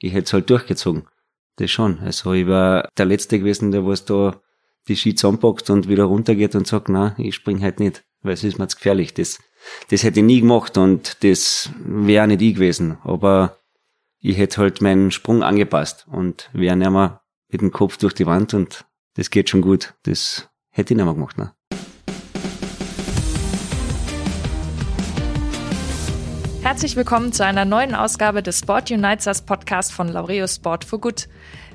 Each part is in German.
ich hätte es halt durchgezogen. Das schon. Also ich war der Letzte gewesen, der was da die Ski zusammenpackt und wieder runtergeht und sagt, na, ich spring halt nicht, weil es ist mir zu gefährlich. Das, das hätte ich nie gemacht und das wäre nicht ich gewesen. Aber ich hätte halt meinen Sprung angepasst und wäre nicht mehr mit dem Kopf durch die Wand und das geht schon gut. Das hätte ich nicht mehr gemacht. Ne? Herzlich willkommen zu einer neuen Ausgabe des Sport Unites Us Podcast von Laureus Sport for Good.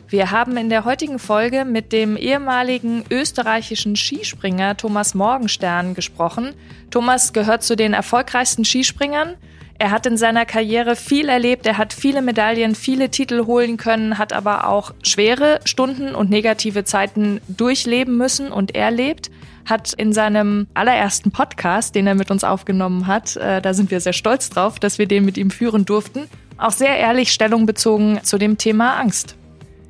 Wir haben in der heutigen Folge mit dem ehemaligen österreichischen Skispringer Thomas Morgenstern gesprochen. Thomas gehört zu den erfolgreichsten Skispringern. Er hat in seiner Karriere viel erlebt, er hat viele Medaillen, viele Titel holen können, hat aber auch schwere Stunden und negative Zeiten durchleben müssen und erlebt hat in seinem allerersten Podcast, den er mit uns aufgenommen hat, äh, da sind wir sehr stolz drauf, dass wir den mit ihm führen durften, auch sehr ehrlich Stellung bezogen zu dem Thema Angst.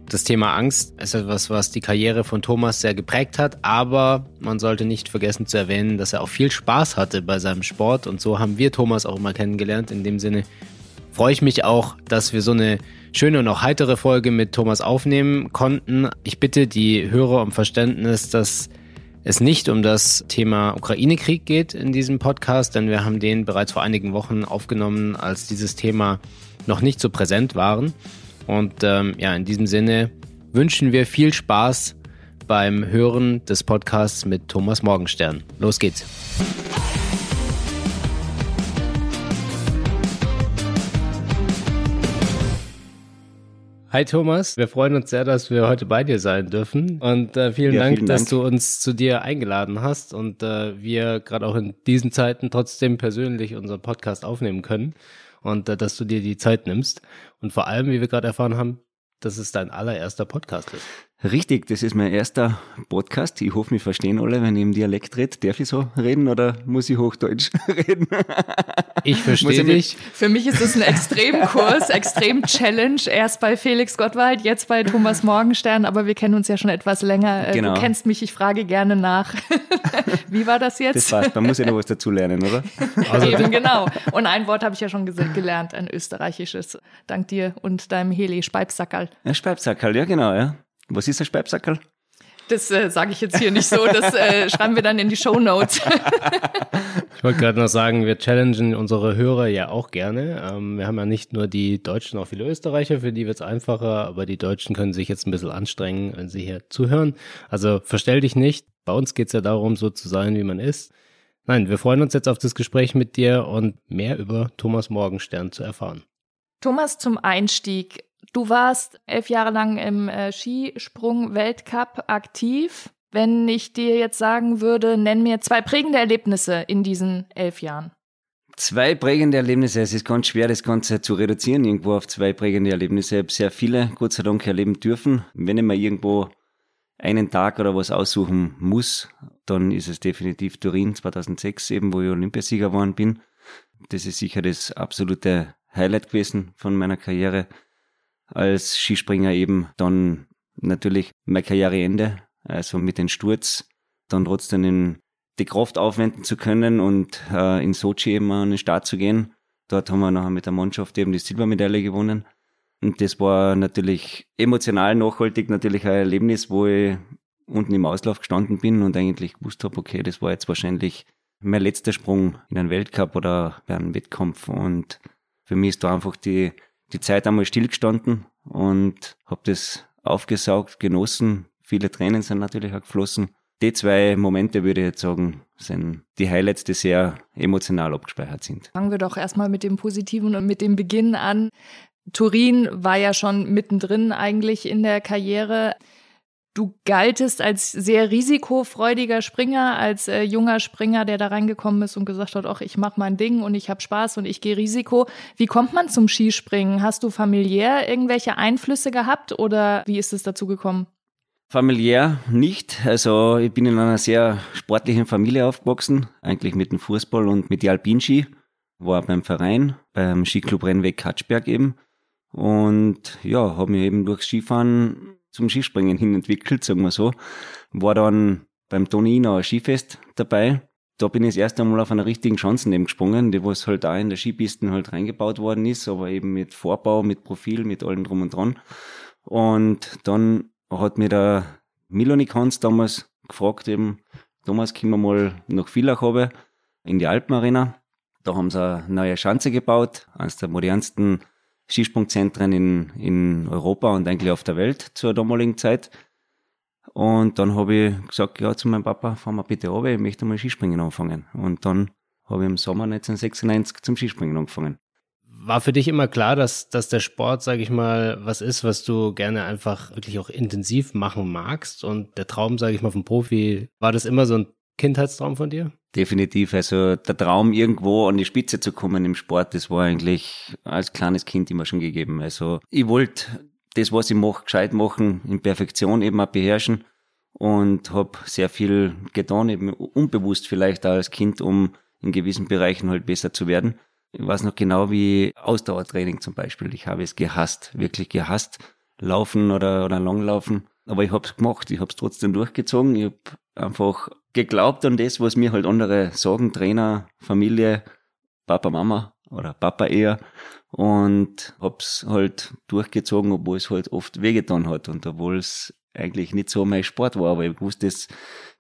Das Thema Angst ist etwas, was die Karriere von Thomas sehr geprägt hat, aber man sollte nicht vergessen zu erwähnen, dass er auch viel Spaß hatte bei seinem Sport und so haben wir Thomas auch immer kennengelernt. In dem Sinne freue ich mich auch, dass wir so eine schöne und auch heitere Folge mit Thomas aufnehmen konnten. Ich bitte die Hörer um Verständnis, dass es nicht um das Thema Ukraine-Krieg geht in diesem Podcast, denn wir haben den bereits vor einigen Wochen aufgenommen, als dieses Thema noch nicht so präsent waren. Und ähm, ja, in diesem Sinne wünschen wir viel Spaß beim Hören des Podcasts mit Thomas Morgenstern. Los geht's. Hi Thomas, wir freuen uns sehr, dass wir heute bei dir sein dürfen. Und äh, vielen, ja, Dank, vielen Dank, dass du uns zu dir eingeladen hast und äh, wir gerade auch in diesen Zeiten trotzdem persönlich unseren Podcast aufnehmen können und äh, dass du dir die Zeit nimmst. Und vor allem, wie wir gerade erfahren haben, dass es dein allererster Podcast ist. Richtig, das ist mein erster Podcast. Ich hoffe, wir verstehen alle, wenn ich im Dialekt rede. Darf ich so reden oder muss ich Hochdeutsch reden? Ich verstehe dich. Für mich ist es ein Extremkurs, Extrem-Challenge. Erst bei Felix Gottwald, jetzt bei Thomas Morgenstern, aber wir kennen uns ja schon etwas länger. Äh, genau. Du kennst mich, ich frage gerne nach. Wie war das jetzt? Das passt, man muss ja noch was dazulernen, oder? Also Eben, genau. Und ein Wort habe ich ja schon gelernt, ein österreichisches. Dank dir und deinem Heli, Speibsackerl. Ja, Speibsackerl, ja genau, ja. Was ist ein Speibsackerl? Das äh, sage ich jetzt hier nicht so, das äh, schreiben wir dann in die Show Notes. ich wollte gerade noch sagen, wir challengen unsere Hörer ja auch gerne. Ähm, wir haben ja nicht nur die Deutschen, auch viele Österreicher, für die wird es einfacher, aber die Deutschen können sich jetzt ein bisschen anstrengen, wenn sie hier zuhören. Also verstell dich nicht. Bei uns geht es ja darum, so zu sein, wie man ist. Nein, wir freuen uns jetzt auf das Gespräch mit dir und mehr über Thomas Morgenstern zu erfahren. Thomas, zum Einstieg, Du warst elf Jahre lang im äh, Skisprung-Weltcup aktiv. Wenn ich dir jetzt sagen würde, nenn mir zwei prägende Erlebnisse in diesen elf Jahren. Zwei prägende Erlebnisse. Es ist ganz schwer, das Ganze zu reduzieren, irgendwo auf zwei prägende Erlebnisse. Ich habe sehr viele, Gott sei Dank, erleben dürfen. Wenn ich mir irgendwo einen Tag oder was aussuchen muss, dann ist es definitiv Turin 2006, eben wo ich Olympiasieger geworden bin. Das ist sicher das absolute Highlight gewesen von meiner Karriere als Skispringer eben dann natürlich mein Karriereende, also mit dem Sturz, dann trotzdem in die Kraft aufwenden zu können und äh, in Sochi eben an den Start zu gehen. Dort haben wir nachher mit der Mannschaft eben die Silbermedaille gewonnen. Und das war natürlich emotional nachhaltig natürlich ein Erlebnis, wo ich unten im Auslauf gestanden bin und eigentlich gewusst habe, okay, das war jetzt wahrscheinlich mein letzter Sprung in einen Weltcup oder bei einem Wettkampf. Und für mich ist da einfach die die Zeit einmal stillgestanden und habe das aufgesaugt, genossen. Viele Tränen sind natürlich auch geflossen. Die zwei Momente, würde ich jetzt sagen, sind die Highlights, die sehr emotional abgespeichert sind. Fangen wir doch erstmal mit dem Positiven und mit dem Beginn an. Turin war ja schon mittendrin eigentlich in der Karriere. Du galtest als sehr risikofreudiger Springer, als äh, junger Springer, der da reingekommen ist und gesagt hat, ach, ich mache mein Ding und ich habe Spaß und ich gehe Risiko. Wie kommt man zum Skispringen? Hast du familiär irgendwelche Einflüsse gehabt oder wie ist es dazu gekommen? Familiär nicht. Also ich bin in einer sehr sportlichen Familie aufgewachsen, eigentlich mit dem Fußball und mit den Alpinski. War beim Verein, beim Skiclub Rennweg Katschberg eben. Und ja, habe mich eben durchs Skifahren zum Skispringen hin entwickelt, sagen wir so. War dann beim Tonino Skifest dabei da bin ich das erste Mal auf einer richtigen Chancen eben gesprungen, die was halt da in der Skipisten halt reingebaut worden ist, aber eben mit Vorbau, mit Profil, mit allem drum und dran. Und dann hat mir der Milonik Hans damals gefragt eben, Thomas, können wir mal nach Villach habe, in die Alpenarena. Da haben sie eine neue Schanze gebaut, eines der modernsten Skisprungzentren in, in Europa und eigentlich auf der Welt zur damaligen Zeit. Und dann habe ich gesagt, ja, zu meinem Papa, fahren wir bitte runter, ich möchte mal Skispringen anfangen. Und dann habe ich im Sommer 1996 zum Skispringen angefangen. War für dich immer klar, dass, dass der Sport, sage ich mal, was ist, was du gerne einfach wirklich auch intensiv machen magst? Und der Traum, sage ich mal, vom Profi, war das immer so ein Kindheitstraum von dir? Definitiv. Also der Traum, irgendwo an die Spitze zu kommen im Sport, das war eigentlich als kleines Kind immer schon gegeben. Also ich wollte das, was ich mache, gescheit machen, in Perfektion eben auch beherrschen und habe sehr viel getan, eben unbewusst vielleicht auch als Kind, um in gewissen Bereichen halt besser zu werden. Ich weiß noch genau wie Ausdauertraining zum Beispiel. Ich habe es gehasst, wirklich gehasst. Laufen oder, oder Langlaufen. Aber ich habe es gemacht, ich habe es trotzdem durchgezogen. Ich habe einfach geglaubt an das, was mir halt andere sagen, Trainer, Familie, Papa, Mama oder Papa eher und hab's halt durchgezogen, obwohl es halt oft wehgetan hat und obwohl es eigentlich nicht so mein Sport war, aber ich wusste, es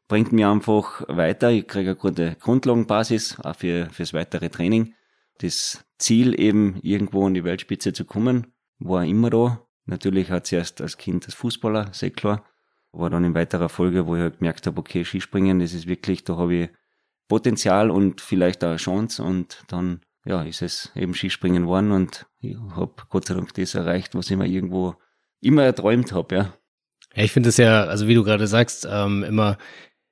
bringt mir einfach weiter. Ich kriege eine gute Grundlagenbasis auch für fürs weitere Training. Das Ziel eben irgendwo an die Weltspitze zu kommen, war immer da. Natürlich hat zuerst als Kind als Fußballer, sehr klar war dann in weiterer Folge, wo ich halt gemerkt habe, okay, Skispringen, das ist wirklich, da habe ich Potenzial und vielleicht auch eine Chance und dann ja, ist es eben Skispringen geworden und ich habe Gott sei Dank das erreicht, was ich mir irgendwo immer erträumt habe, ja. Ja, ich finde es ja, also wie du gerade sagst, ähm, immer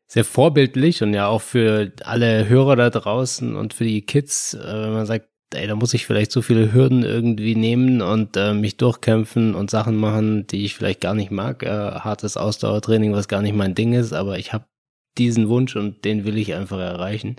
sehr vorbildlich und ja auch für alle Hörer da draußen und für die Kids, äh, wenn man sagt, ey, da muss ich vielleicht so viele Hürden irgendwie nehmen und äh, mich durchkämpfen und Sachen machen, die ich vielleicht gar nicht mag. Äh, hartes Ausdauertraining, was gar nicht mein Ding ist, aber ich habe diesen Wunsch und den will ich einfach erreichen.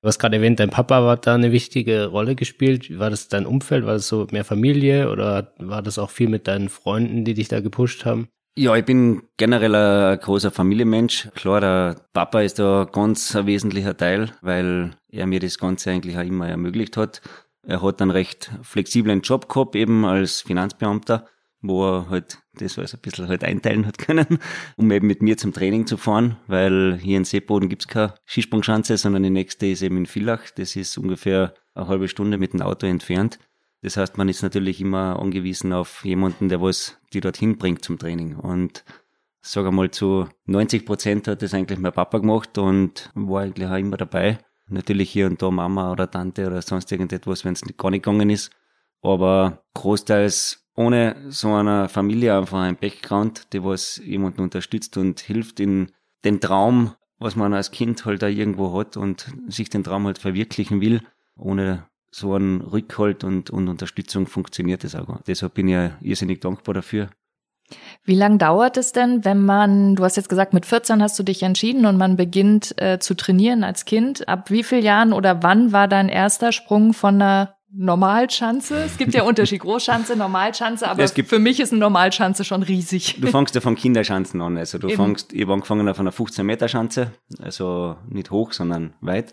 Du hast gerade erwähnt, dein Papa hat da eine wichtige Rolle gespielt. War das dein Umfeld? War das so mehr Familie oder war das auch viel mit deinen Freunden, die dich da gepusht haben? Ja, ich bin generell ein großer Familienmensch. Klar, der Papa ist da ganz ein wesentlicher Teil, weil er mir das Ganze eigentlich auch immer ermöglicht hat. Er hat einen recht flexiblen Job gehabt, eben als Finanzbeamter, wo er halt das alles ein bisschen halt einteilen hat können, um eben mit mir zum Training zu fahren, weil hier in Seeboden gibt's keine Skisprungschanze, sondern die nächste ist eben in Villach. Das ist ungefähr eine halbe Stunde mit dem Auto entfernt. Das heißt, man ist natürlich immer angewiesen auf jemanden, der was die dorthin bringt zum Training. Und sage mal zu 90 Prozent hat das eigentlich mein Papa gemacht und war eigentlich auch immer dabei. Natürlich hier und da Mama oder Tante oder sonst irgendetwas, wenn es gar nicht gegangen ist. Aber großteils ohne so einer Familie einfach ein Background, die was jemanden unterstützt und hilft in den Traum, was man als Kind halt da irgendwo hat und sich den Traum halt verwirklichen will. Ohne so einen Rückhalt und, und Unterstützung funktioniert das auch. Deshalb bin ich ja irrsinnig dankbar dafür. Wie lange dauert es denn, wenn man, du hast jetzt gesagt, mit 14 hast du dich entschieden und man beginnt äh, zu trainieren als Kind. Ab wie vielen Jahren oder wann war dein erster Sprung von einer Normalschanze? Es gibt ja Unterschied, Großschanze, Normalschanze, aber für mich ist eine Normalschanze schon riesig. Du fängst ja vom Kinderschanzen an. Also du Eben. fängst, ich habe angefangen auf einer 15 Meter Schanze, also nicht hoch, sondern weit.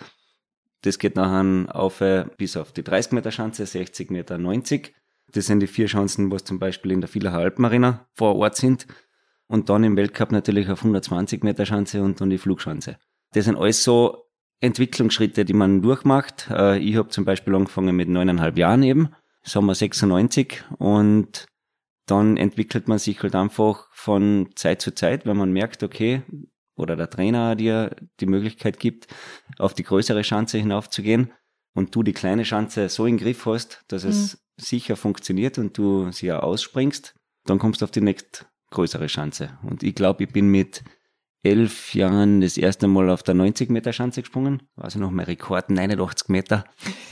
Das geht nachher auf äh, bis auf die 30 Meter Schanze, 60 Meter, 90. Das sind die vier Chancen, was zum Beispiel in der Villacher Alpenarena vor Ort sind. Und dann im Weltcup natürlich auf 120 Meter Schanze und dann die Flugschanze. Das sind alles so Entwicklungsschritte, die man durchmacht. Äh, ich habe zum Beispiel angefangen mit neuneinhalb Jahren eben, Sommer 96 und dann entwickelt man sich halt einfach von Zeit zu Zeit, wenn man merkt, okay, oder der Trainer dir die Möglichkeit gibt, auf die größere Schanze hinaufzugehen und du die kleine Schanze so in den Griff hast, dass mhm. es sicher funktioniert und du sie ja ausspringst, dann kommst du auf die nächst größere Schanze. Und ich glaube, ich bin mit elf Jahren das erste Mal auf der 90 Meter Schanze gesprungen. Also noch mein Rekord, 89 Meter.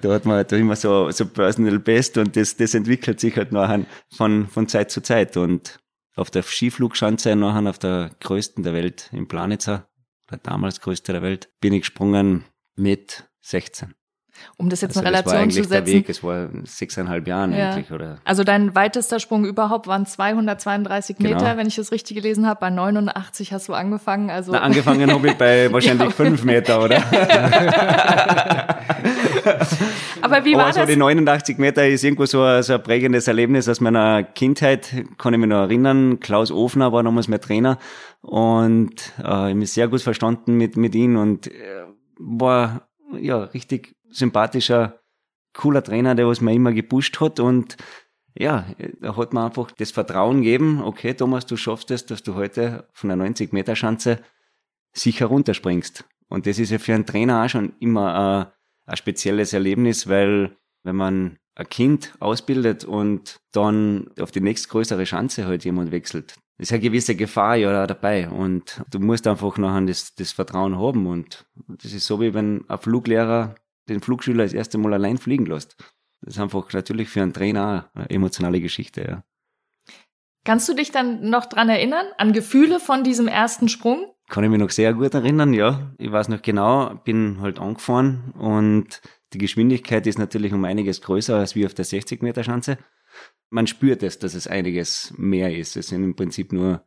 da hat man da immer so, so Personal Best und das, das entwickelt sich halt nachher von, von Zeit zu Zeit. Und auf der Skiflugschanze nachher auf der größten der Welt in Planitzer, oder damals größte der Welt, bin ich gesprungen mit 16. Um das jetzt Also in das war Relation eigentlich zu setzen. der Weg, es war sechseinhalb Jahren Ja. eigentlich, oder? Also dein weitester Sprung überhaupt waren 232 Genau. Meter, wenn ich das richtig gelesen habe. Bei 89 hast du angefangen. Also Na, angefangen habe ich bei wahrscheinlich fünf Meter, oder? aber wie Aber war so das? die 89 Meter ist irgendwo so ein, so ein prägendes Erlebnis aus meiner Kindheit, kann ich mich noch erinnern. Klaus Ofner war damals mein Trainer und äh, ich habe mich sehr gut verstanden mit, mit ihm und äh, war ja richtig sympathischer, cooler Trainer, der was mir immer gepusht hat. Und ja, da hat man einfach das Vertrauen gegeben, okay Thomas, du schaffst es, dass du heute von der 90 Meter Schanze sicher runterspringst. Und das ist ja für einen Trainer auch schon immer äh, ein spezielles Erlebnis, weil wenn man ein Kind ausbildet und dann auf die nächstgrößere Schanze halt jemand wechselt, ist eine gewisse Gefahr ja dabei. Und du musst einfach nachher das, das Vertrauen haben. Und das ist so wie wenn ein Fluglehrer den Flugschüler das erste Mal allein fliegen lässt. Das ist einfach natürlich für einen Trainer eine emotionale Geschichte, ja. Kannst du dich dann noch dran erinnern an Gefühle von diesem ersten Sprung? Kann ich mich noch sehr gut erinnern, ja. Ich weiß noch genau, bin halt angefahren und die Geschwindigkeit ist natürlich um einiges größer als wie auf der 60 Meter Schanze. Man spürt es, dass es einiges mehr ist. Es sind im Prinzip nur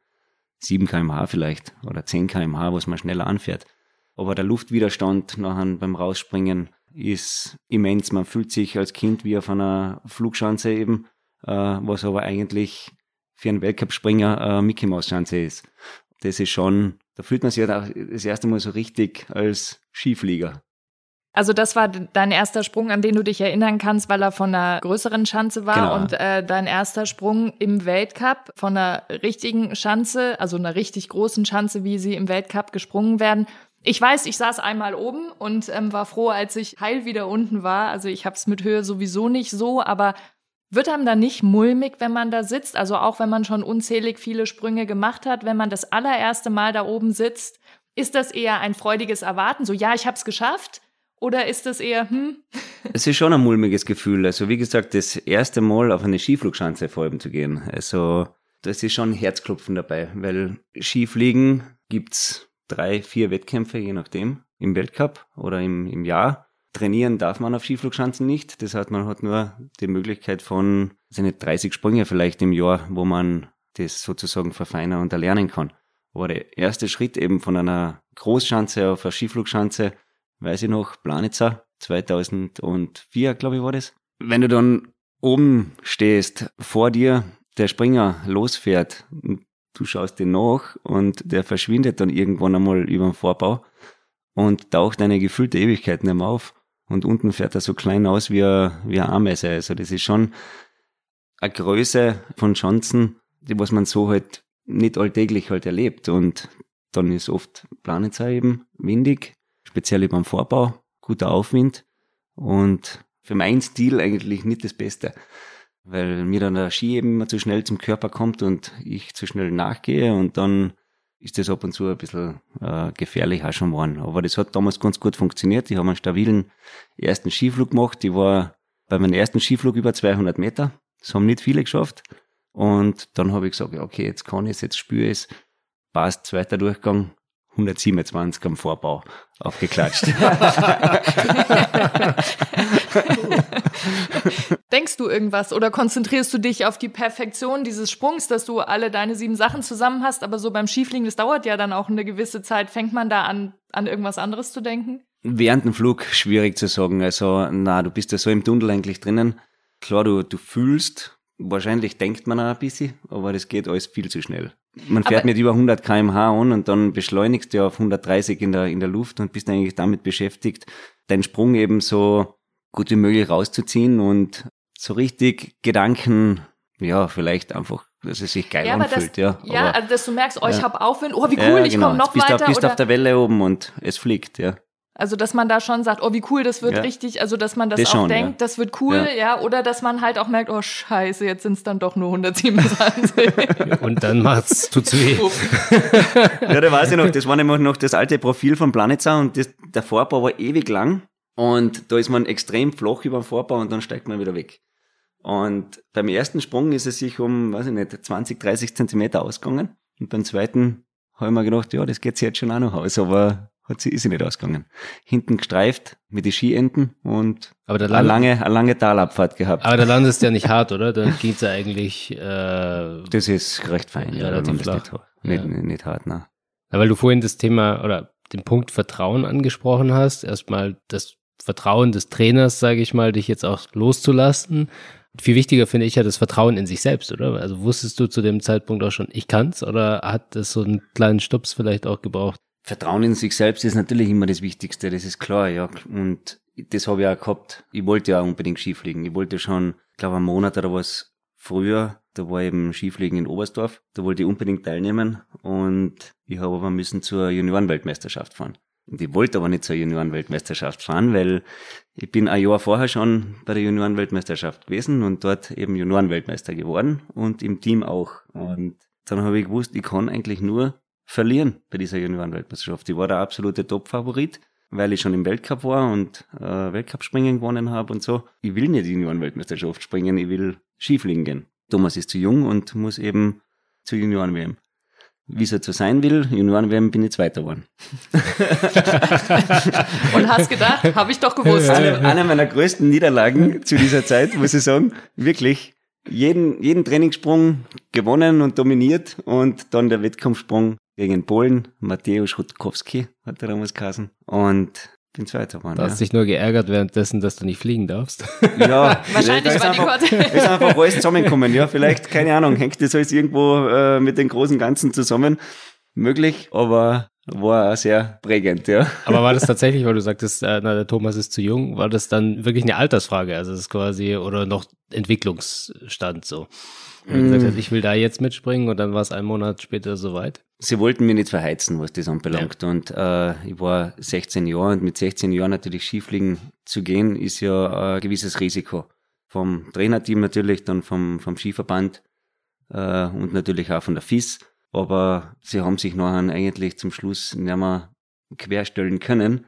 7 kmh vielleicht oder 10 kmh, was man schneller anfährt. Aber der Luftwiderstand nachher beim Rausspringen ist immens. Man fühlt sich als Kind wie auf einer Flugschanze eben, äh, was aber eigentlich für einen Weltcup-Springer äh, Mickey Mouse Schanze ist. Das ist schon, da fühlt man sich halt auch das erste Mal so richtig als Skiflieger. Also das war dein erster Sprung, an den du dich erinnern kannst, weil er von einer größeren Schanze war Genau. und äh, dein erster Sprung im Weltcup von einer richtigen Schanze, also einer richtig großen Schanze, wie sie im Weltcup gesprungen werden. Ich weiß, ich saß einmal oben und ähm, war froh, als ich heil wieder unten war. Also ich habe es mit Höhe sowieso nicht so, aber wird einem da nicht mulmig, wenn man da sitzt? Also auch wenn man schon unzählig viele Sprünge gemacht hat, wenn man das allererste Mal da oben sitzt, ist das eher ein freudiges Erwarten, so ja, ich habe es geschafft? Oder ist das eher, hm, Es ist schon ein mulmiges Gefühl. Also wie gesagt, das erste Mal auf eine Skiflugschanze vor allem zu gehen. Also das ist schon Herzklopfen dabei, weil Skifliegen gibt's drei, vier Wettkämpfe, je nachdem, im Weltcup oder im, im Jahr. Trainieren darf man auf Skiflugschanzen nicht. Das heißt, man hat nur die Möglichkeit von, also nicht 30 Sprünge vielleicht im Jahr, wo man das sozusagen verfeinern und erlernen kann. Aber der erste Schritt eben von einer Großschanze auf eine Skiflugschanze, weiß ich noch, Planitzer, 2004, glaube ich, war das. Wenn du dann oben stehst, vor dir der Springer losfährt, du schaust den nach und der verschwindet dann irgendwann einmal über den Vorbau und taucht eine gefüllte Ewigkeit nicht mehr auf. Und unten fährt er so klein aus wie ein, wie eine Ameise. Also das ist schon eine Größe von Chancen, die was man so halt nicht alltäglich halt erlebt. Und dann ist oft Planitzer eben windig, speziell beim Vorbau, guter Aufwind und für meinen Stil eigentlich nicht das Beste, weil mir dann der Ski eben immer zu schnell zum Körper kommt und ich zu schnell nachgehe und dann ist das ab und zu ein bisschen äh, gefährlich auch schon geworden. Aber das hat damals ganz gut funktioniert. Ich habe einen stabilen ersten Skiflug gemacht. Ich war bei meinem ersten Skiflug über 200 Meter. Das haben nicht viele geschafft. Und dann habe ich gesagt, ja, okay, jetzt kann ich es, jetzt spüre ich es. Passt, zweiter Durchgang, 127 am Vorbau aufgeklatscht. denkst du irgendwas oder konzentrierst du dich auf die Perfektion dieses Sprungs, dass du alle deine sieben Sachen zusammen hast, aber so beim Skifliegen, das dauert ja dann auch eine gewisse Zeit. Fängt man da an, an irgendwas anderes zu denken? Während dem Flug schwierig zu sagen. Also, na, du bist ja so im Tunnel eigentlich drinnen. Klar, du, du fühlst, wahrscheinlich denkt man auch ein bisschen, aber das geht alles viel zu schnell. Man fährt Aber- mit über 100 kmh an und dann beschleunigst du auf 130 in der, in der Luft und bist eigentlich damit beschäftigt, deinen Sprung eben so gut wie möglich rauszuziehen und so richtig Gedanken, ja, vielleicht einfach, dass es sich geil Ja, aber das, anfühlt, ja. ja, aber, also dass du merkst, oh, ich Ja. hab Aufwind, oh, wie ja, cool, ich genau. komme noch bist du weiter. auf, bist du oder, auf der Welle oben und es fliegt, ja. also dass man da schon sagt, oh, wie cool, das wird Ja. richtig, also dass man das, Das auch schon, denkt, ja. das wird cool, ja. Ja. oder dass man halt auch merkt, oh scheiße, jetzt sind es dann doch nur 127. Und dann macht's, tut's weh. Ja, da weiß ich noch, das war nämlich noch das alte Profil von Planitzer und das, der Vorbau war ewig lang und da ist man extrem flach über den Vorbau und dann steigt man wieder weg. Und beim ersten Sprung ist es sich um, weiß ich nicht, 20, 30 Zentimeter ausgegangen und beim zweiten habe ich mir gedacht, ja, das geht jetzt schon auch noch aus, aber hat sie, ist sie nicht ausgegangen. Hinten gestreift mit den Skienden und Aber da eine lange, eine lange Talabfahrt gehabt. aber da landest du ja nicht hart, oder? Dann geht's ja eigentlich, äh, Das ist recht fein, ja, Relativ flach. nicht, nicht, Ja. nicht, nicht hart, ne. Ja, weil du vorhin das Thema oder den Punkt Vertrauen angesprochen hast. Erstmal das Vertrauen des Trainers, sage ich mal, dich jetzt auch loszulassen. Viel wichtiger finde ich ja das Vertrauen in sich selbst, oder? Also wusstest du zu dem Zeitpunkt auch schon, ich kann's, oder hat es so einen kleinen Stups vielleicht auch gebraucht? Vertrauen in sich selbst ist natürlich immer das Wichtigste, das ist klar, ja. Und das habe ich auch gehabt. Ich wollte ja unbedingt Skifliegen. Ich wollte schon, ich glaube, einen Monat oder was früher, da war eben Skifliegen in Oberstdorf. Da wollte ich unbedingt teilnehmen und ich habe aber müssen zur Juniorenweltmeisterschaft fahren. Und ich wollte aber nicht zur Juniorenweltmeisterschaft fahren, weil ich bin ein Jahr vorher schon bei der Juniorenweltmeisterschaft gewesen und dort eben Juniorenweltmeister geworden und im Team auch. Und dann habe ich gewusst, ich kann eigentlich nur verlieren bei dieser Juniorenweltmeisterschaft. Ich war der absolute Top-Favorit, weil ich schon im Weltcup war und äh, Weltcup-Springen gewonnen habe und so. Ich will nicht die Juniorenweltmeisterschaft springen, ich will Skifliegen gehen. Thomas ist zu jung und muss eben zur Junioren-WM. Wie es halt so sein will, Junioren-WM bin ich Zweiter geworden. Und hast gedacht, habe ich doch gewusst. Eine, eine meiner größten Niederlagen zu dieser Zeit, muss ich sagen, wirklich jeden, jeden Trainingssprung gewonnen und dominiert. Und dann der Wettkampfsprung gegen Polen, Mateusz Rutkowski hat er damals geheißen. Und bin Zweiter geworden. Du hast dich nur geärgert währenddessen, dass du nicht fliegen darfst. ja. ja, Wahrscheinlich war die einfach, Karte. ist einfach alles zusammengekommen, ja, vielleicht, keine Ahnung, hängt das alles irgendwo äh, mit den großen Ganzen zusammen, möglich, aber war auch sehr prägend, ja. Aber war das tatsächlich, weil du sagtest, äh, na, der Thomas ist zu jung, war das dann wirklich eine Altersfrage? Also das ist quasi, oder noch Entwicklungsstand so? Du gesagt hast, ich will da jetzt mitspringen und dann war es einen Monat später soweit. sie wollten mich nicht verheizen, was das anbelangt. Und äh, ich war 16 Jahre und mit 16 Jahren natürlich Skifliegen zu gehen, ist ja ein gewisses Risiko. Vom Trainerteam natürlich, dann vom, vom Skiverband äh, und natürlich auch von der FIS. Aber sie haben sich nachher eigentlich zum Schluss nicht mehr querstellen können,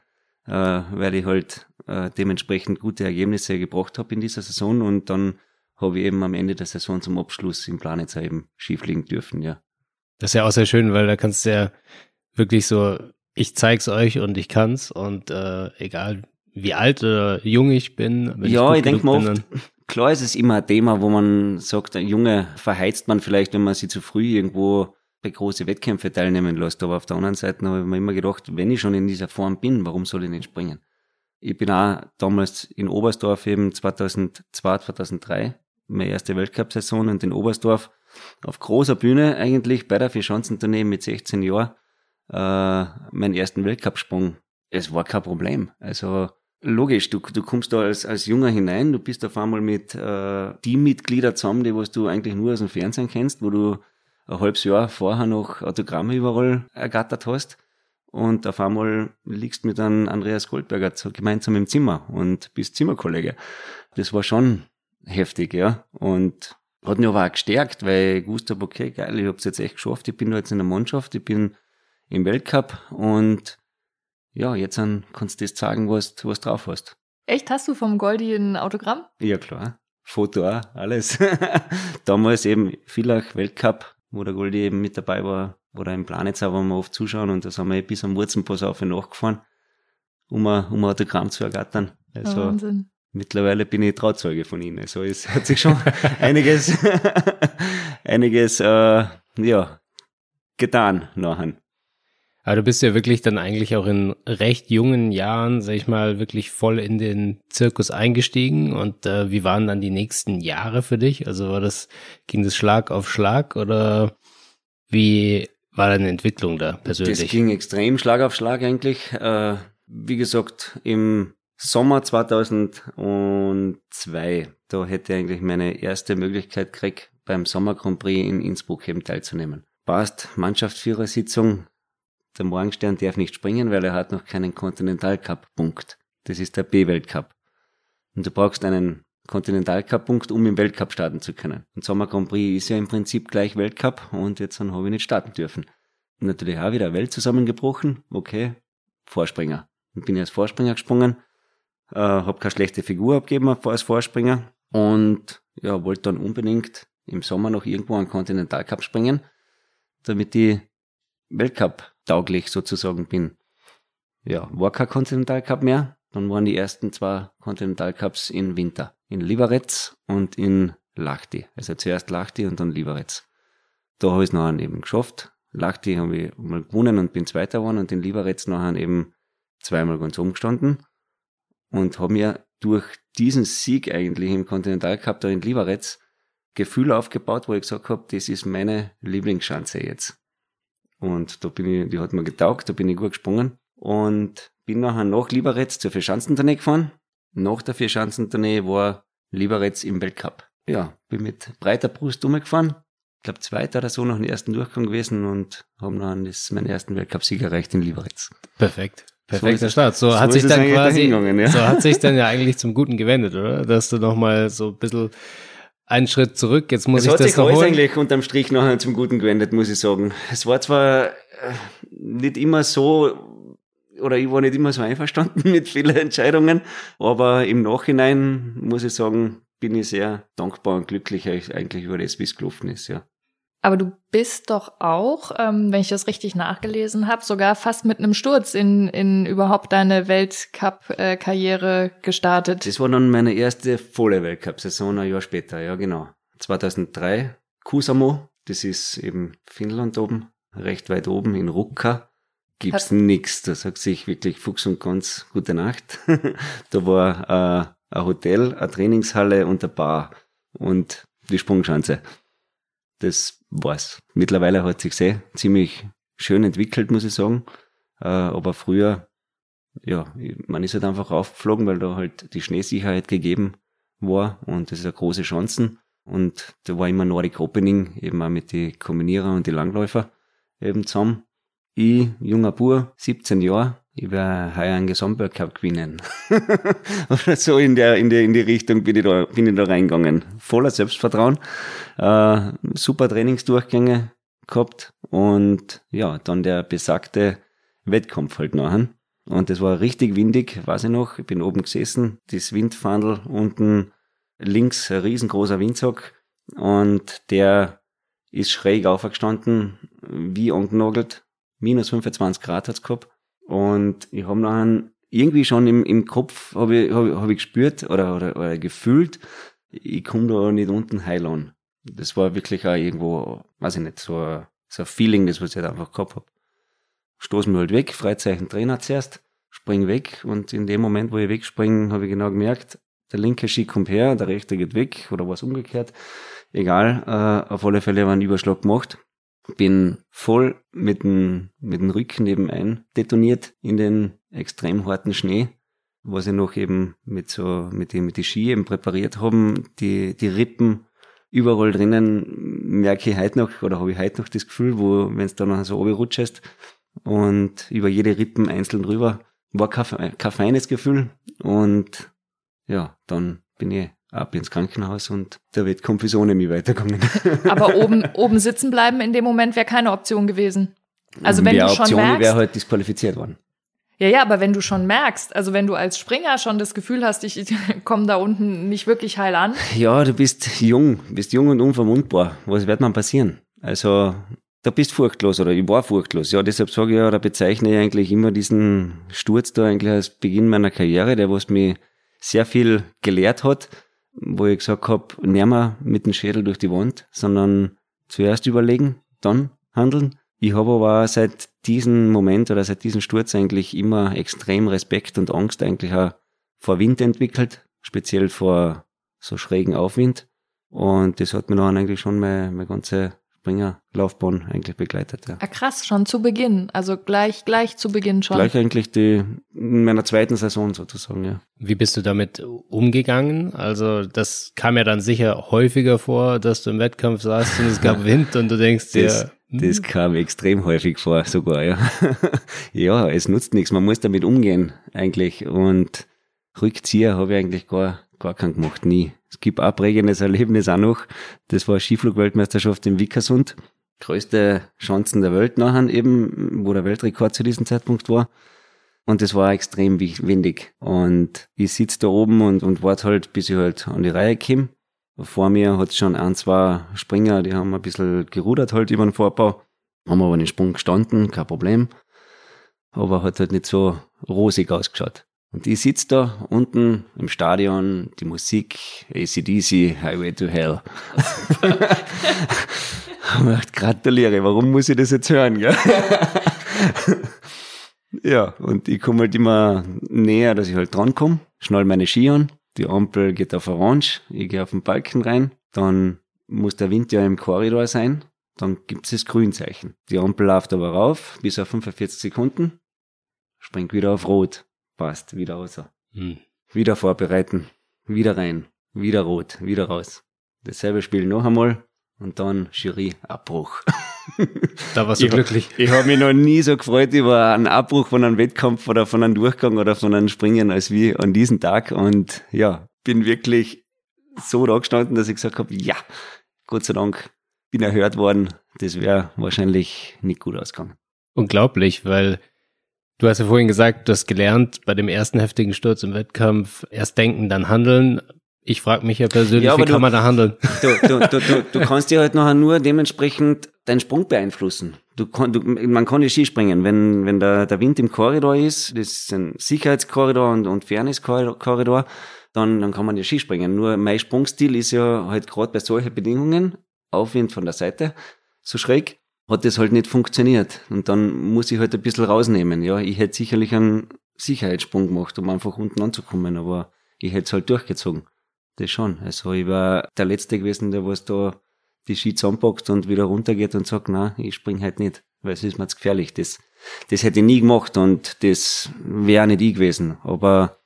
äh, weil ich halt äh, dementsprechend gute Ergebnisse gebracht habe in dieser Saison und dann habe ich eben am Ende der Saison zum Abschluss im Planitzer eben Skifliegen dürfen, ja. Das ist ja auch sehr schön, weil da kannst du ja wirklich so, ich zeig's euch und ich kann's und äh, egal wie alt oder jung ich bin, wenn ja, ich, ich denke mal oft, klar ist es immer ein Thema, wo man sagt, ein Junge verheizt man vielleicht, wenn man sie zu früh irgendwo bei große Wettkämpfe teilnehmen lässt. Aber auf der anderen Seite habe ich mir immer gedacht, wenn ich schon in dieser Form bin, warum soll ich nicht springen? Ich bin auch damals in Oberstdorf eben 2002, 2003, meine erste Weltcup-Saison und in Oberstdorf auf großer Bühne eigentlich bei der Vierschanzentournee mit 16 Jahren äh, meinen ersten Weltcup-Sprung. Es war kein Problem. Also logisch, du, du kommst da als, als Junger hinein, du bist auf einmal mit äh, Teammitgliedern zusammen, die was du eigentlich nur aus dem Fernsehen kennst, wo du ein halbes Jahr vorher noch Autogramme überall ergattert hast. Und auf einmal liegst mit einem Andreas Goldberger gemeinsam im Zimmer und bist Zimmerkollege. Das war schon heftig, ja. Und hat mich aber auch gestärkt, weil ich gewusst habe, okay, geil, ich hab's jetzt echt geschafft, ich bin da jetzt in der Mannschaft, ich bin im Weltcup und ja, jetzt dann kannst du das zeigen, was du drauf hast. Echt, hast du vom Goldi ein Autogramm? Ja, klar. Foto auch, alles. Damals eben Villach Weltcup, wo der Goldi eben mit dabei war, oder im Planitzer, wo wir oft zuschauen und da sind wir bis am Wurzenpass auf und nachgefahren, um ein, um ein Autogramm zu ergattern. Also Wahnsinn. Mittlerweile bin ich Trauzeuge von ihnen. Also es hat sich schon einiges, einiges, äh, ja, getan nachher. Aber du bist ja wirklich dann eigentlich auch in recht jungen Jahren, sag ich mal, wirklich voll in den Zirkus eingestiegen. Und äh, wie waren dann die nächsten Jahre für dich? Also war das, ging das Schlag auf Schlag oder wie war deine Entwicklung da Das persönlich? ging extrem Schlag auf Schlag eigentlich. Äh, wie gesagt, im Sommer 2002, da hätte ich eigentlich meine erste Möglichkeit gekriegt, beim Sommer Grand Prix in Innsbruck eben teilzunehmen. Passt, Mannschaftsführersitzung. Der Morgenstern darf nicht springen, weil er hat noch keinen Continental Cup Punkt. Das ist der B-Weltcup. Und du brauchst einen Continental Cup Punkt, um im Weltcup starten zu können. Und Sommer Grand Prix ist ja im Prinzip gleich Weltcup und jetzt dann habe ich nicht starten dürfen. Und natürlich auch wieder Welt zusammengebrochen. Okay, Vorspringer. Und bin als Vorspringer gesprungen, äh, habe keine schlechte Figur abgegeben als Vorspringer und ja, wollte dann unbedingt im Sommer noch irgendwo einen Continental Cup springen, damit ich Weltcup tauglich sozusagen bin. ja, war kein Continental Cup mehr. Dann waren die ersten zwei Continental Cups in Winter. In Liberec und in Lachti. Also zuerst Lachti und dann Liberec. Da habe ich es nachher eben geschafft. Lachti habe ich mal gewonnen und bin Zweiter geworden und in Liberec nachher eben zweimal ganz oben gestanden. Und habe mir durch diesen Sieg eigentlich im Continental Cup da in Liberec Gefühl aufgebaut, wo ich gesagt habe, das ist meine Lieblingschanze jetzt. Und da bin ich, die hat mir getaugt, da bin ich gut gesprungen und bin nachher nach Liberec zur Vierschanzentournee gefahren. Nach der Vierschanzentournee war Liberec im Weltcup. Ja, bin mit breiter Brust umgefahren. Ich glaube, zweiter oder so noch den ersten Durchgang gewesen und habe dann meinen ersten Weltcup-Sieg erreicht in Liberec. Perfekt. Perfekter so Start. So, so hat sich dann quasi, ja. so hat sich dann ja eigentlich zum Guten gewendet, oder? Dass du nochmal so ein bisschen einen Schritt zurück. Jetzt muss es ich hat das sich noch alles holen. eigentlich unterm Strich nachher zum Guten gewendet, muss ich sagen. Es war zwar äh, nicht immer so, oder ich war nicht immer so einverstanden mit vielen Entscheidungen, aber im Nachhinein muss ich sagen, bin ich sehr dankbar und glücklich eigentlich über das, wie es gelaufen ist, ja. Aber du bist doch auch, ähm, wenn ich das richtig nachgelesen habe, sogar fast mit einem Sturz in, in überhaupt deine Weltcup-Karriere gestartet. Das war dann meine erste volle Weltcup-Saison ein Jahr später, ja genau. 2003, Kusamo, das ist eben Finnland oben, recht weit oben in Rukka. Gibt's nix, da sagt sich wirklich Fuchs und Ganz gute Nacht. da war äh, ein Hotel, eine Trainingshalle und eine Bar und die Sprungschanze. Das war's. Mittlerweile hat sich sehr ziemlich schön entwickelt, muss ich sagen. Äh, aber früher, ja, man ist halt einfach aufgeflogen, weil da halt die Schneesicherheit gegeben war und das ist eine große Chancen. Und da war immer Nordic Opening, eben auch mit die Kombinierer und die Langläufer eben zusammen. Ich, junger Bur, 17 Jahre, ich werde heuer einen Gesamtweltcup gewinnen. Oder so in der, in der, in die Richtung bin ich da, bin ich da reingegangen. Voller Selbstvertrauen, äh, super Trainingsdurchgänge gehabt und ja, dann der besagte Wettkampf halt nachher. Und das war richtig windig, weiß ich noch. Ich bin oben gesessen, das Windfandel unten links ein riesengroßer Windsack und der ist schräg aufgestanden, wie angenagelt. Minus 25 Grad hat's gehabt und ich habe nachher irgendwie schon im, im Kopf habe ich, hab, hab ich gespürt oder, oder, oder gefühlt, ich komme da nicht unten heil an. Das war wirklich auch irgendwo, weiß ich nicht, so ein, so ein Feeling, das was ich halt einfach gehabt habe. Stoß mir halt weg, Freizeichen Trainer zuerst, spring weg und in dem Moment, wo ich wegspringe, habe ich genau gemerkt, der linke Ski kommt her, der rechte geht weg oder was umgekehrt. Egal, äh, auf alle Fälle war ein Überschlag gemacht bin voll mit dem, mit dem Rücken nebenein detoniert in den extrem harten Schnee, was ich noch eben mit so, mit die, mit die Ski eben präpariert haben, die, die Rippen überall drinnen merke ich heute noch, oder habe ich heute noch das Gefühl, wo, wenn es da noch so rutschest und über jede Rippen einzeln rüber, war kein, kein feines Gefühl. Und ja, dann bin ich ab ins Krankenhaus und ist ohne mich weitergegangen. Aber oben, oben sitzen bleiben in dem Moment wäre keine Option gewesen. Also wenn wäre du schon Option, merkst, wäre halt disqualifiziert worden. Ja, ja, aber wenn du schon merkst, also wenn du als Springer schon das Gefühl hast, ich komme da unten nicht wirklich heil an. Ja, du bist jung, bist jung und unverwundbar. Was wird man passieren? Also da bist furchtlos oder ich war furchtlos. Ja, deshalb sage ich ja, da bezeichne ich eigentlich immer diesen Sturz da eigentlich als Beginn meiner Karriere, der was mir sehr viel gelehrt hat wo ich gesagt habe, nicht mehr mit dem Schädel durch die Wand, sondern zuerst überlegen, dann handeln. Ich habe aber seit diesem Moment oder seit diesem Sturz eigentlich immer extrem Respekt und Angst eigentlich auch vor Wind entwickelt, speziell vor so schrägen Aufwind. Und das hat mir dann eigentlich schon meine, meine ganze Springerlaufbahn eigentlich begleitet. Ja. Ah, krass, schon zu Beginn, also gleich, gleich zu Beginn schon. Gleich eigentlich die, in meiner zweiten Saison sozusagen, ja. Wie bist du damit umgegangen? Also das kam ja dann sicher häufiger vor, dass du im Wettkampf saßt und es gab Wind und du denkst dir, das, das kam extrem häufig vor, sogar, ja. ja, es nutzt nichts, man muss damit umgehen eigentlich und Rückzieher habe ich eigentlich gar, gar keinen gemacht, nie. Es gibt ein prägendes Erlebnis auch noch. Das war Skiflug-Weltmeisterschaft in Vickersund. Größte Chancen der Welt nachher eben, wo der Weltrekord zu diesem Zeitpunkt war. Und das war extrem windig. Und ich sitze da oben und, und warte halt, bis ich halt an die Reihe komme. Vor mir hat es schon ein, zwei Springer, die haben ein bisschen gerudert halt über den Vorbau. Haben aber den Sprung gestanden, kein Problem. aber hat halt nicht so rosig ausgeschaut. Und ich sitze da unten im Stadion, die Musik, ACDC, Highway to Hell. ich gratuliere, warum muss ich das jetzt hören? Gell? ja, und ich komme halt immer näher, dass ich halt drankomme, schnall meine Ski an, die Ampel geht auf Orange, ich gehe auf den Balken rein, dann muss der Wind ja im Korridor sein, dann gibt es das Grünzeichen. Die Ampel läuft aber rauf, bis auf 45 Sekunden, springt wieder auf Rot passt, wieder raus. Hm. Wieder vorbereiten, wieder rein, wieder rot, wieder raus. Dasselbe Spiel noch einmal und dann Jury-Abbruch. Da warst du ich, glücklich. Ich habe mich noch nie so gefreut über einen Abbruch von einem Wettkampf oder von einem Durchgang oder von einem Springen als wie an diesem Tag. Und ja, bin wirklich so da gestanden, dass ich gesagt habe, ja, Gott sei Dank bin erhört worden. Das wäre wahrscheinlich nicht gut ausgegangen. Unglaublich, weil Du hast ja vorhin gesagt, du hast gelernt, bei dem ersten heftigen Sturz im Wettkampf erst denken, dann handeln. Ich frage mich ja persönlich, ja, wie kann man da handeln? Du, du, du, du, du kannst dir halt nachher nur dementsprechend deinen Sprung beeinflussen. Du, du, man kann ja Skispringen, wenn, wenn der, der Wind im Korridor ist, das ist ein Sicherheitskorridor und, und Fairnesskorridor, dann, dann kann man ja Skispringen. Nur mein Sprungstil ist ja halt gerade bei solchen Bedingungen, Aufwind von der Seite, so schräg, hat das halt nicht funktioniert. Und dann muss ich halt ein bisschen rausnehmen. Ja, ich hätte sicherlich einen Sicherheitssprung gemacht, um einfach unten anzukommen, aber ich hätte es halt durchgezogen. Das schon. Also ich war der Letzte gewesen, der was da die Ski zusammenpackt und wieder runtergeht und sagt, na, ich spring halt nicht, weil es ist mir zu gefährlich. Das, das hätte ich nie gemacht und das wäre nicht ich gewesen. Aber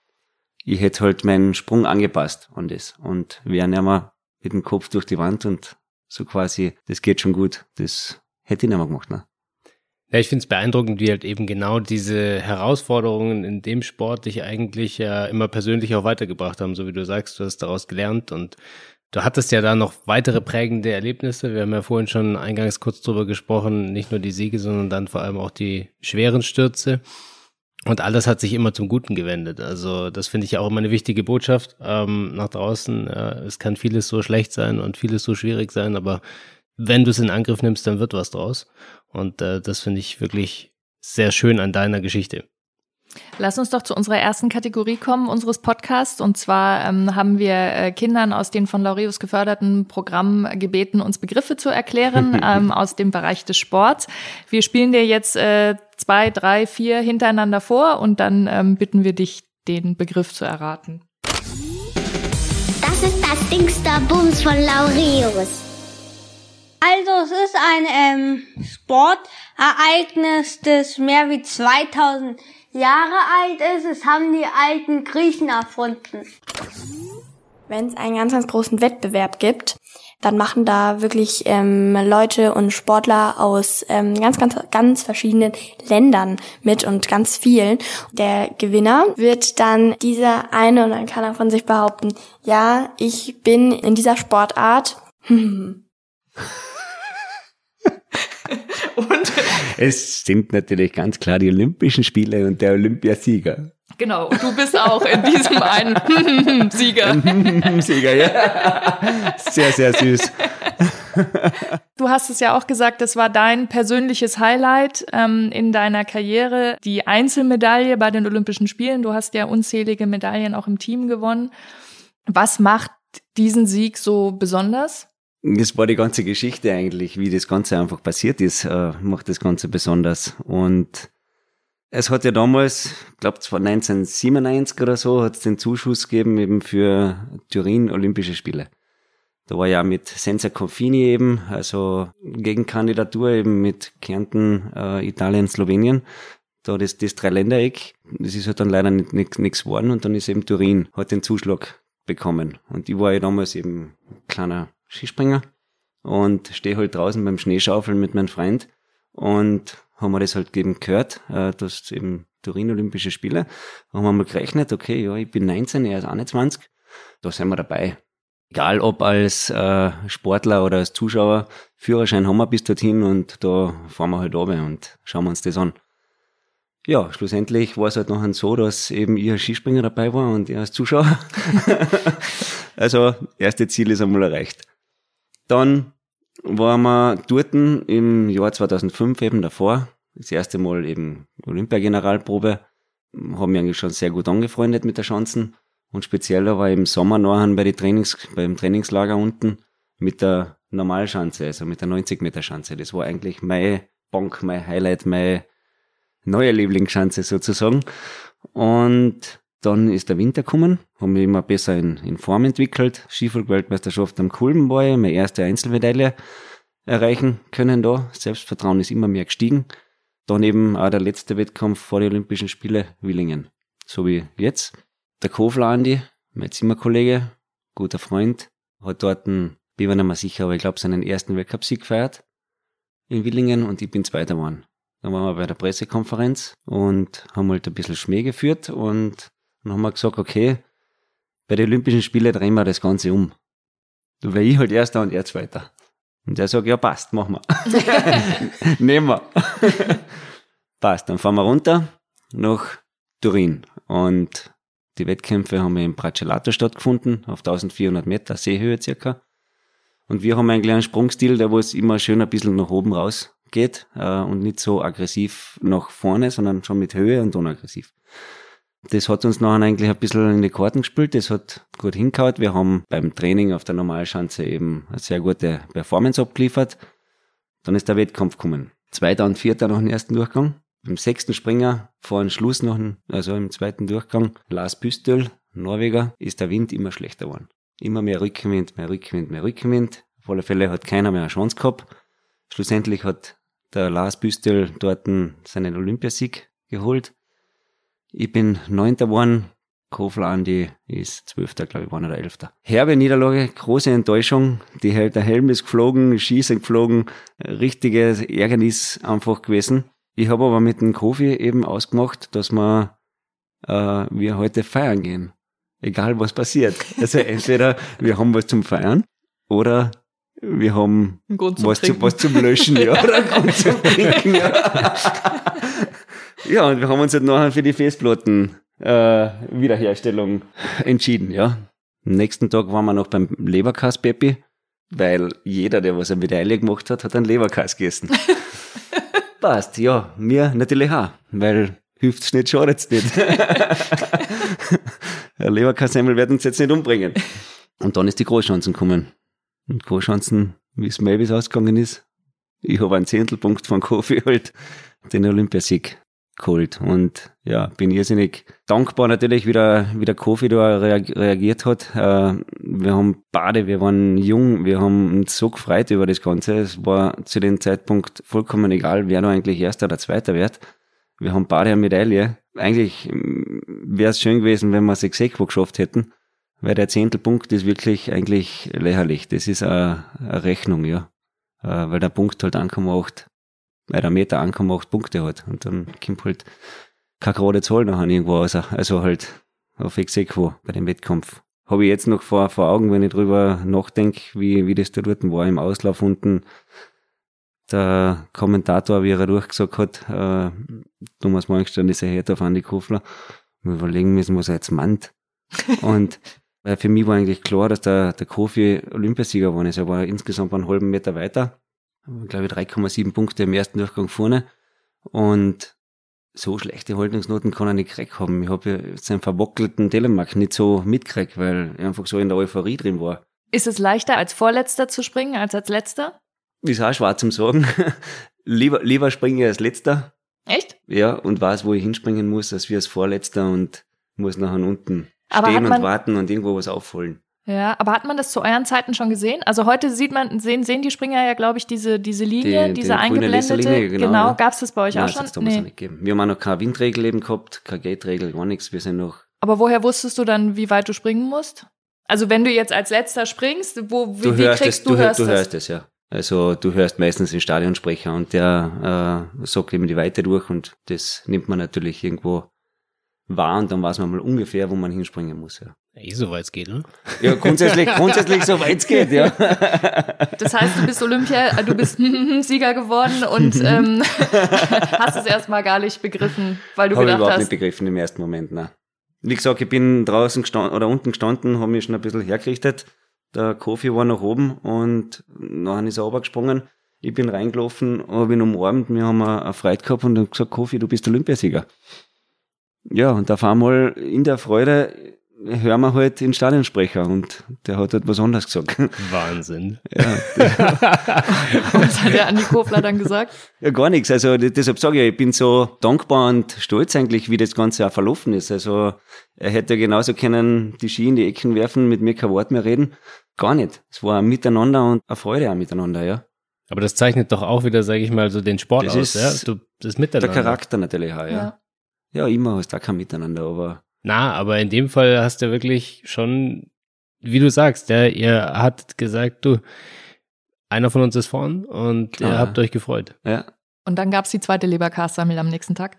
ich hätte halt meinen Sprung angepasst an das und wäre nicht mehr mit dem Kopf durch die Wand und so quasi, das geht schon gut. Das hätte ich nicht mehr gemacht, ne? Ja, ich finde es beeindruckend, wie halt eben genau diese Herausforderungen in dem Sport dich eigentlich ja immer persönlich auch weitergebracht haben, so wie du sagst, du hast daraus gelernt und du hattest ja da noch weitere prägende Erlebnisse. Wir haben ja vorhin schon eingangs kurz drüber gesprochen, nicht nur die Siege, sondern dann vor allem auch die schweren Stürze. Und alles hat sich immer zum Guten gewendet. Also das finde ich auch immer eine wichtige Botschaft ähm, nach draußen. Ja, es kann vieles so schlecht sein und vieles so schwierig sein, aber wenn du es in Angriff nimmst, dann wird was draus. Und äh, das finde ich wirklich sehr schön an deiner Geschichte. Lass uns doch zu unserer ersten Kategorie kommen, unseres Podcasts. Und zwar ähm, haben wir äh, Kindern aus den von Laureus geförderten Programmen gebeten, uns Begriffe zu erklären ähm, aus dem Bereich des Sports. Wir spielen dir jetzt äh, zwei, drei, vier hintereinander vor und dann ähm, bitten wir dich, den Begriff zu erraten. Das ist das Dingster Bums von Laureus. Also es ist ein ähm, Sportereignis, das mehr wie 2000 Jahre alt ist. Es haben die alten Griechen erfunden. Wenn es einen ganz, ganz großen Wettbewerb gibt, dann machen da wirklich ähm, Leute und Sportler aus ähm, ganz, ganz, ganz verschiedenen Ländern mit und ganz vielen. Der Gewinner wird dann dieser eine und dann kann er von sich behaupten, ja, ich bin in dieser Sportart. und es sind natürlich ganz klar die Olympischen Spiele und der Olympiasieger. Genau, und du bist auch in diesem einen Sieger. Sieger, ja. Sehr, sehr süß. Du hast es ja auch gesagt, das war dein persönliches Highlight ähm, in deiner Karriere, die Einzelmedaille bei den Olympischen Spielen. Du hast ja unzählige Medaillen auch im Team gewonnen. Was macht diesen Sieg so besonders? Das war die ganze Geschichte eigentlich, wie das Ganze einfach passiert ist, äh, macht das Ganze besonders. Und es hat ja damals, glaube es war 1997 oder so, hat es den Zuschuss gegeben eben für Turin Olympische Spiele. Da war ja mit Senza Confini eben, also Gegenkandidatur eben mit Kärnten, äh, Italien, Slowenien. Da das, das Dreiländereck, das ist halt dann leider nichts geworden und dann ist eben Turin, hat den Zuschlag bekommen. Und ich war ja damals eben kleiner Skispringer und stehe halt draußen beim Schneeschaufeln mit meinem Freund und haben wir das halt eben gehört, äh, dass eben Turin Olympische Spiele. Da haben wir mal gerechnet, okay, ja, ich bin 19, er ist 21, da sind wir dabei. Egal ob als äh, Sportler oder als Zuschauer, Führerschein haben wir bis dorthin und da fahren wir halt runter und schauen wir uns das an. Ja, schlussendlich war es halt nachher so, dass eben als Skispringer dabei war und er als Zuschauer. also, erste Ziel ist einmal erreicht. Dann waren wir dort im Jahr 2005 eben davor, das erste Mal eben Olympiageneralprobe, haben mich eigentlich schon sehr gut angefreundet mit der Schanzen und speziell aber im Sommer nachher bei die Trainings, beim Trainingslager unten mit der Normalschanze, also mit der 90 Meter Schanze. Das war eigentlich meine Bank, mein Highlight, meine neue Lieblingsschanze sozusagen. Und dann ist der Winter gekommen, haben mich immer besser in, in Form entwickelt. Skiflug-Weltmeisterschaft am Kulm war ich, meine erste Einzelmedaille erreichen können da. Selbstvertrauen ist immer mehr gestiegen. Dann eben auch der letzte Wettkampf vor den Olympischen Spiele Willingen. So wie jetzt. Der Kofler Andi, mein Zimmerkollege, guter Freund, hat dort einen, bin mir nicht mehr sicher, aber ich glaube, seinen ersten Weltcupsieg gefeiert in Willingen und ich bin Zweiter geworden. Dann waren wir bei der Pressekonferenz und haben halt ein bisschen Schmäh geführt und dann haben wir gesagt, okay, bei den Olympischen Spielen drehen wir das Ganze um. Du wäre ich halt Erster und er Zweiter. Und der sagt, ja passt, machen wir. Nehmen wir. passt, dann fahren wir runter nach Turin. Und die Wettkämpfe haben in Bracelato stattgefunden, auf 1400 Meter Seehöhe circa. Und wir haben eigentlich einen Sprungstil, der wo es immer schön ein bisschen nach oben raus geht äh, und nicht so aggressiv nach vorne, sondern schon mit Höhe und unaggressiv. Das hat uns nachher eigentlich ein bisschen in die Karten gespielt. Das hat gut hingehauen. Wir haben beim Training auf der Normalschanze eben eine sehr gute Performance abgeliefert. Dann ist der Wettkampf gekommen. Zweiter und vierter nach dem ersten Durchgang. Im sechsten Springer vor dem Schluss noch, also im zweiten Durchgang, Lars Büstel, Norweger, ist der Wind immer schlechter geworden. Immer mehr Rückenwind, mehr Rückenwind, mehr Rückenwind. Auf alle Fälle hat keiner mehr eine Chance gehabt. Schlussendlich hat der Lars Büstel dort seinen Olympiasieg geholt. Ich bin Neunter geworden. Kofler Andi ist Zwölfter, glaube ich, war oder Elfter. Herbe Niederlage, große Enttäuschung. Die, der Helm ist geflogen, Schießen geflogen. Richtiges Ärgernis einfach gewesen. Ich habe aber mit dem Kofi eben ausgemacht, dass wir, äh, wir heute feiern gehen. Egal was passiert. Also entweder wir haben was zum Feiern oder wir haben was, zu, was zum Löschen, ja, oder Grund zum Trinken. Ja. ja, und wir haben uns halt nachher für die Festplatten äh, Wiederherstellung entschieden, ja. Am nächsten Tag waren wir noch beim Leberkass Peppi, weil jeder, der was eine Medaille gemacht hat, hat einen Leberkass gegessen. Passt, ja, mir natürlich auch, weil hilft's nicht, schadet's nicht. Leberkassemmel werden uns jetzt nicht umbringen. Und dann ist die Großchancen gekommen. Und Großchancen, wie es Mavis ausgegangen ist. Ich habe einen Zehntelpunkt von Kofi halt den Olympiasieg geholt. Und ja, bin irrsinnig dankbar natürlich, wie der, wie der Kofi da reagiert hat. Äh, wir haben beide, wir waren jung, wir haben uns so gefreut über das Ganze. Es war zu dem Zeitpunkt vollkommen egal, wer da eigentlich Erster oder Zweiter wird. Wir haben beide eine Medaille. Eigentlich mm, wäre es schön gewesen, wenn wir es Exequo geschafft hätten. Weil der Zehntelpunkt ist wirklich eigentlich lächerlich. Das ist eine, eine Rechnung, ja. Äh, weil der Punkt halt ankommt, weil der Meter ankommt, acht Punkte hat. Und dann kommt halt keine gerade Zahl nachher irgendwo raus. Also halt auf Exequo bei dem Wettkampf. Habe ich jetzt noch vor, vor Augen, wenn ich drüber nachdenke, wie, wie das da dort war im Auslauf unten. Der Kommentator, wie er durchgesagt hat, äh, Thomas Morgenstern ist ja auf Andi Kofler. Wir überlegen müssen, was er jetzt meint. Und weil für mich war eigentlich klar, dass der, der Kofi Olympiasieger geworden ist. Er war insgesamt einen halben Meter weiter. Glaube ich 3,7 Punkte im ersten Durchgang vorne. Und so schlechte Haltungsnoten kann er nicht gekriegt haben. Ich habe ja seinen verwackelten Telemark nicht so mitgekriegt, weil er einfach so in der Euphorie drin war. Ist es leichter, als Vorletzter zu springen, als als Letzter? Ist auch schwer zum Sagen. lieber, lieber springe ich als Letzter. Echt? Ja, und weiß, wo ich hinspringen muss, als wir als Vorletzter und muss nachher unten aber stehen und warten und irgendwo was aufholen. Ja, aber hat man das zu euren Zeiten schon gesehen? Also heute sieht man, sehen, sehen die Springer ja, glaube ich, diese, diese Linie, die, diese die eingeblendete. Linie, genau, genau. gab es das bei euch Nein, auch schon? Das nee. nicht gegeben. Wir haben auch noch keine Windregel eben gehabt, keine Gate-Regel, gar nichts. Wir sind noch. Aber woher wusstest du dann, wie weit du springen musst? Also wenn du jetzt als letzter springst, wo, wie, wie kriegst es, du, du hörst Du hörst es, ja. Also du hörst meistens den Stadionsprecher und der äh, sagt eben die Weite durch und das nimmt man natürlich irgendwo wahr und dann weiß man mal ungefähr, wo man hinspringen muss. Ja. Eh, so weit es geht, ne? Ja, grundsätzlich, grundsätzlich so weit es geht, ja. Das heißt, du bist Olympia, äh, du bist Sieger geworden und ähm, hast es erstmal gar nicht begriffen, weil du hab gedacht ich überhaupt hast. nicht begriffen im ersten Moment, ne. Wie gesagt, ich bin draußen gestanden oder unten gestanden, habe mich schon ein bisschen hergerichtet. Der Kofi war nach oben und nachher ist er runtergesprungen. Ich bin reingelaufen, habe ihn umarmt, wir haben eine Freude gehabt und haben gesagt, Kofi, du bist Olympiasieger. Ja, und auf einmal in der Freude hören wir halt den Stadionsprecher und der hat halt was anderes gesagt. Wahnsinn. Ja, Was hat der Andi Kofler dann gesagt? ja gar nichts. Also deshalb sage ich, ich bin so dankbar und stolz eigentlich, wie das Ganze auch verlaufen ist. Also er hätte genauso können die Ski in die Ecken werfen, mit mir kein Wort mehr reden. Gar nicht. Es war ein Miteinander und eine Freude auch miteinander, ja. Aber das zeichnet doch auch wieder, sage ich mal, so den Sport Das aus, ist ja? Du, das Der Miteinander. Charakter natürlich auch, ja. Ja. Ja, immer hast du auch kein Miteinander, aber Na, aber in dem Fall hast du wirklich schon, wie du sagst, ja, ihr habt gesagt, du, einer von uns ist vorn und Klar. ihr habt euch gefreut. ja. Und dann gab's die zweite Leberkassammel am nächsten Tag.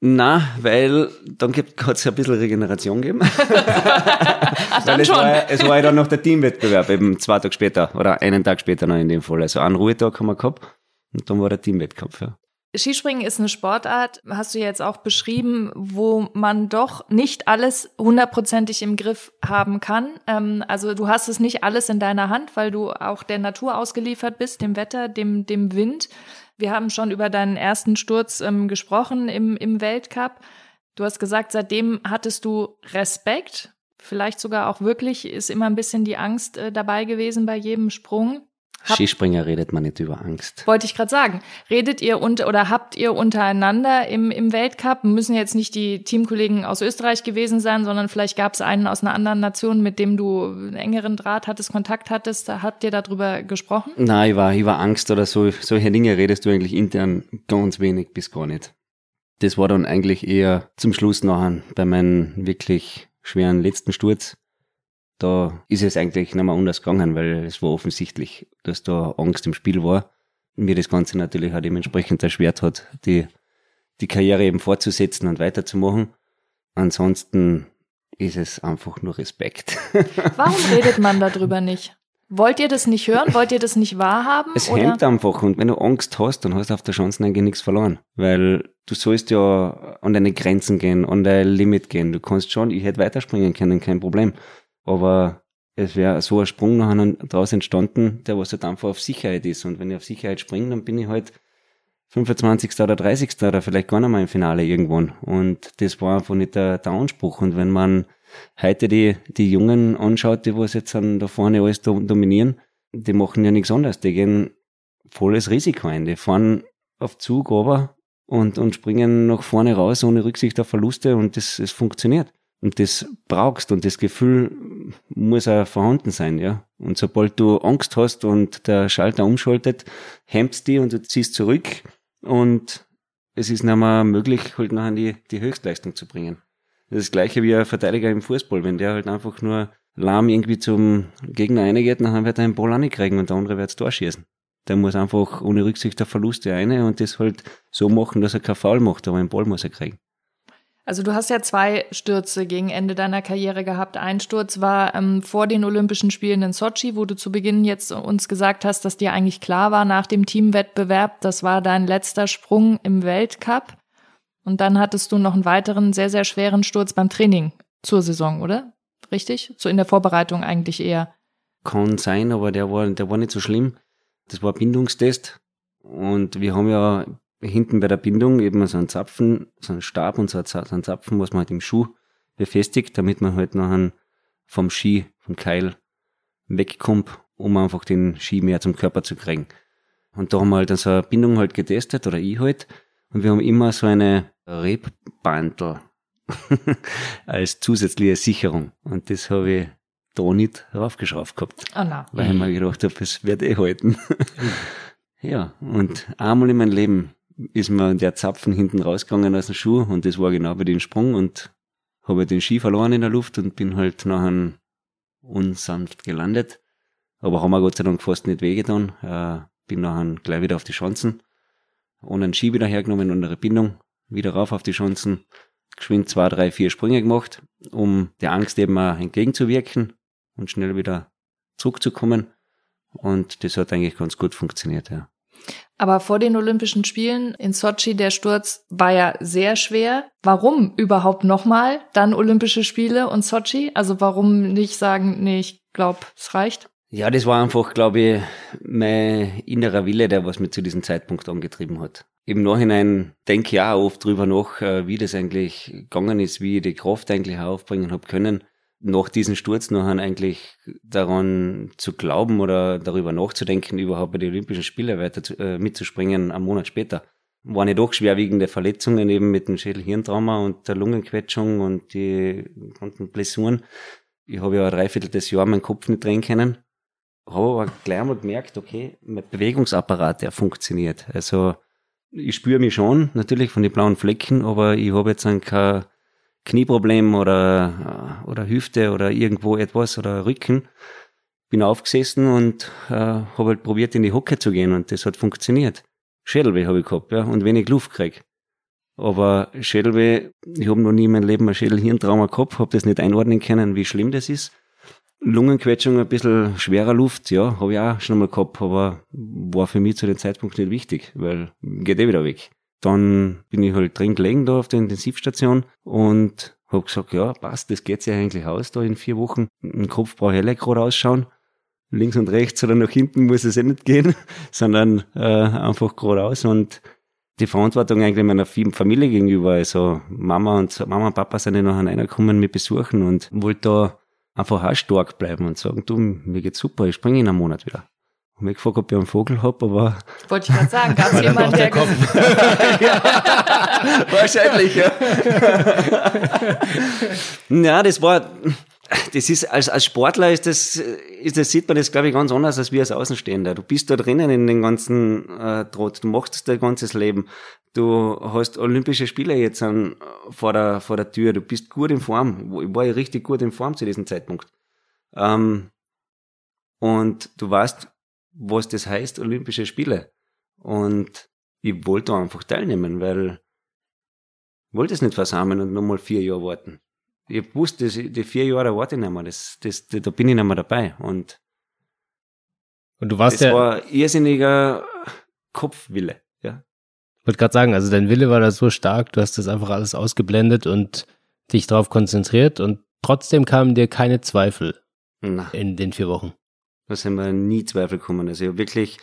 Na, weil dann hat es ein bisschen Regeneration gegeben. Ach, Weil dann es schon. war, ja- es war ja dann noch der Teamwettbewerb, eben zwei Tage später oder einen Tag später noch in dem Fall. Also einen Ruhetag haben wir gehabt und dann war der Teamwettkampf, ja. Skispringen ist eine Sportart, hast du jetzt auch beschrieben, wo man doch nicht alles hundertprozentig im Griff haben kann. Ähm, also du hast es nicht alles in deiner Hand, weil du auch der Natur ausgeliefert bist, dem Wetter, dem, dem Wind. Wir haben schon über deinen ersten Sturz ähm, gesprochen im, im Weltcup. Du hast gesagt, seitdem hattest du Respekt, vielleicht sogar auch wirklich, ist immer ein bisschen die Angst äh, dabei gewesen bei jedem Sprung. Hab- Skispringer redet man nicht über Angst. wollte ich gerade sagen. Redet ihr unter oder habt ihr untereinander im, im Weltcup, müssen jetzt nicht die Teamkollegen aus Österreich gewesen sein, sondern vielleicht gab es einen aus einer anderen Nation, mit dem du einen engeren Draht hattest, Kontakt hattest, habt ihr darüber gesprochen? Nein, ich war, ich war Angst oder so, solche Dinge redest du eigentlich intern ganz wenig bis gar nicht. Das war dann eigentlich eher zum Schluss nachher bei meinem wirklich schweren letzten Sturz. Da ist es eigentlich nicht mehr anders gegangen, weil es war offensichtlich, dass da Angst im Spiel war. Und mir das Ganze natürlich auch dementsprechend erschwert hat, die, die Karriere eben fortzusetzen und weiterzumachen. Ansonsten ist es einfach nur Respekt. Warum redet man darüber nicht? Wollt ihr das nicht hören? Wollt ihr das nicht wahrhaben? Es oder? hemmt einfach und wenn du Angst hast, dann hast du auf der Chance eigentlich nichts verloren. Weil du sollst ja an deine Grenzen gehen, an dein Limit gehen. Du kannst schon, ich hätte weiterspringen können, kein Problem. Aber es wäre so ein Sprung nachher daraus entstanden, der was halt einfach auf Sicherheit ist. Und wenn ich auf Sicherheit springe, dann bin ich halt 25. oder 30. oder vielleicht gar nicht mal im Finale irgendwann. Und das war einfach nicht der, der Anspruch. Und wenn man heute die, die Jungen anschaut, die was jetzt an, da vorne alles do- dominieren, die machen ja nichts anderes. Die gehen volles Risiko ein. Die fahren auf Zug runter und, und springen nach vorne raus ohne Rücksicht auf Verluste und das, es funktioniert. Und das brauchst und das Gefühl muss auch vorhanden sein, ja. Und sobald du Angst hast und der Schalter umschaltet, hemmt's die und du ziehst zurück und es ist nicht mehr möglich, halt nachher die, die Höchstleistung zu bringen. Das ist das gleiche wie ein Verteidiger im Fußball. Wenn der halt einfach nur lahm irgendwie zum Gegner reingeht, dann wird er einen Ball ankriegen und der andere wird das Tor schießen. Der muss einfach ohne Rücksicht auf Verluste eine und das halt so machen, dass er kein Foul macht, aber einen Ball muss er kriegen. Also du hast ja zwei Stürze gegen Ende deiner Karriere gehabt. Ein Sturz war ähm, vor den Olympischen Spielen in Sochi, wo du zu Beginn jetzt uns gesagt hast, dass dir eigentlich klar war nach dem Teamwettbewerb, das war dein letzter Sprung im Weltcup. Und dann hattest du noch einen weiteren sehr, sehr schweren Sturz beim Training zur Saison, oder? Richtig? So in der Vorbereitung eigentlich eher. Kann sein, aber der war, der war nicht so schlimm. Das war Bindungstest und wir haben ja hinten bei der Bindung eben so einen Zapfen, so einen Stab und so einen Zapfen, was man halt im Schuh befestigt, damit man halt nachher vom Ski, vom Keil wegkommt, um einfach den Ski mehr zum Körper zu kriegen. Und da haben wir halt so eine Bindung halt getestet, oder ich halt, und wir haben immer so eine Rebbandel als zusätzliche Sicherung. Und das habe ich da nicht raufgeschraubt gehabt Oh na. weil ich mir gedacht habe, es wird eh halten. ja, und einmal in meinem Leben ist mir der Zapfen hinten rausgegangen aus dem Schuh und das war genau bei dem Sprung und habe den Ski verloren in der Luft und bin halt nachher unsanft gelandet. Aber haben mir Gott sei Dank fast nicht wehgetan. Äh, bin nachher gleich wieder auf die Chancen. Ohne einen Ski wieder hergenommen und eine Bindung. Wieder rauf auf die Chancen. Geschwind zwei, drei, vier Sprünge gemacht, um der Angst eben auch entgegenzuwirken und schnell wieder zurückzukommen. Und das hat eigentlich ganz gut funktioniert, ja. Aber vor den Olympischen Spielen in Sochi, der Sturz war ja sehr schwer. Warum überhaupt nochmal dann Olympische Spiele und Sochi? Also warum nicht sagen, nee, ich glaube, es reicht? Ja, das war einfach, glaube ich, mein innerer Wille, der was mich zu diesem Zeitpunkt angetrieben hat. Im Nachhinein denke ich auch oft drüber nach, äh, wie das eigentlich gegangen ist, wie ich die Kraft eigentlich aufbringen habe können, nach diesem Sturz nachher eigentlich daran zu glauben oder darüber nachzudenken, überhaupt bei den Olympischen Spielen weiter zu, äh, mitzuspringen, einen Monat später. Waren ja doch schwerwiegende Verletzungen eben mit dem Schädelhirntrauma und der Lungenquetschung und die ganzen Blessuren. Ich habe ja ein dreiviertel Jahr meinen Kopf nicht drehen können habe aber gleich mal gemerkt, okay, mein Bewegungsapparat, der funktioniert. Also ich spüre mich schon, natürlich von den blauen Flecken, aber ich habe jetzt dann kein Knieproblem oder, oder Hüfte oder irgendwo etwas oder Rücken. Bin aufgesessen und äh, habe halt probiert, in die Hocke zu gehen und das hat funktioniert. Schädelweh habe ich gehabt, ja, und wenig Luft gekriegt. Aber Schädelweh, ich habe noch nie in meinem Leben ein Schädelhirntrauma gehabt, habe das nicht einordnen können, wie schlimm das ist. Lungenquetschung, ein bisschen schwerer Luft, ja, habe ich auch schon mal gehabt, aber war für mich zu dem Zeitpunkt nicht wichtig, weil geht eh wieder weg. Dann bin ich halt drin gelegen da auf der Intensivstation und habe gesagt, ja, passt, das geht sich eigentlich aus da in vier Wochen. Im Kopf brauche ich gerade ausschauen. Links und rechts oder nach hinten muss es eh nicht gehen, sondern äh, einfach geradeaus und die Verantwortung eigentlich meiner Familie gegenüber. Also Mama und Mama und Papa sind ja nachher reingekommen mit besuchen und wollte da einfach auch stark bleiben und sagen, du, mir geht's super, ich springe in einem Monat wieder. Und mich gefragt, ob ich einen Vogel hab, aber. Wollte ich gerade sagen, gab es jemanden, der. der ja, wahrscheinlich, ja. ja, das war, das ist, als, als Sportler ist das, ist das, sieht man das, glaube ich, ganz anders als wir als Außenstehender. Du bist da drinnen in den ganzen äh, Trott, du machst dein ganzes Leben. Du hast Olympische Spiele jetzt an, vor, der, vor der Tür, du bist gut in Form. Ich war ja richtig gut in Form zu diesem Zeitpunkt. Ähm, und du weißt, was das heißt, Olympische Spiele. Und ich wollte einfach teilnehmen, weil ich wollte es nicht versammeln und nochmal vier Jahre warten ich wusste, die vier Jahre warte ich nicht mehr, das, das, da bin ich nicht mehr dabei. Und, und du warst das ja. war irrsinniger Kopfwille, ja. Ich wollte gerade sagen, also dein Wille war da so stark, du hast das einfach alles ausgeblendet und dich darauf konzentriert und trotzdem kamen dir keine Zweifel Na, in den vier Wochen. Da sind mir nie Zweifel gekommen. Also ich habe wirklich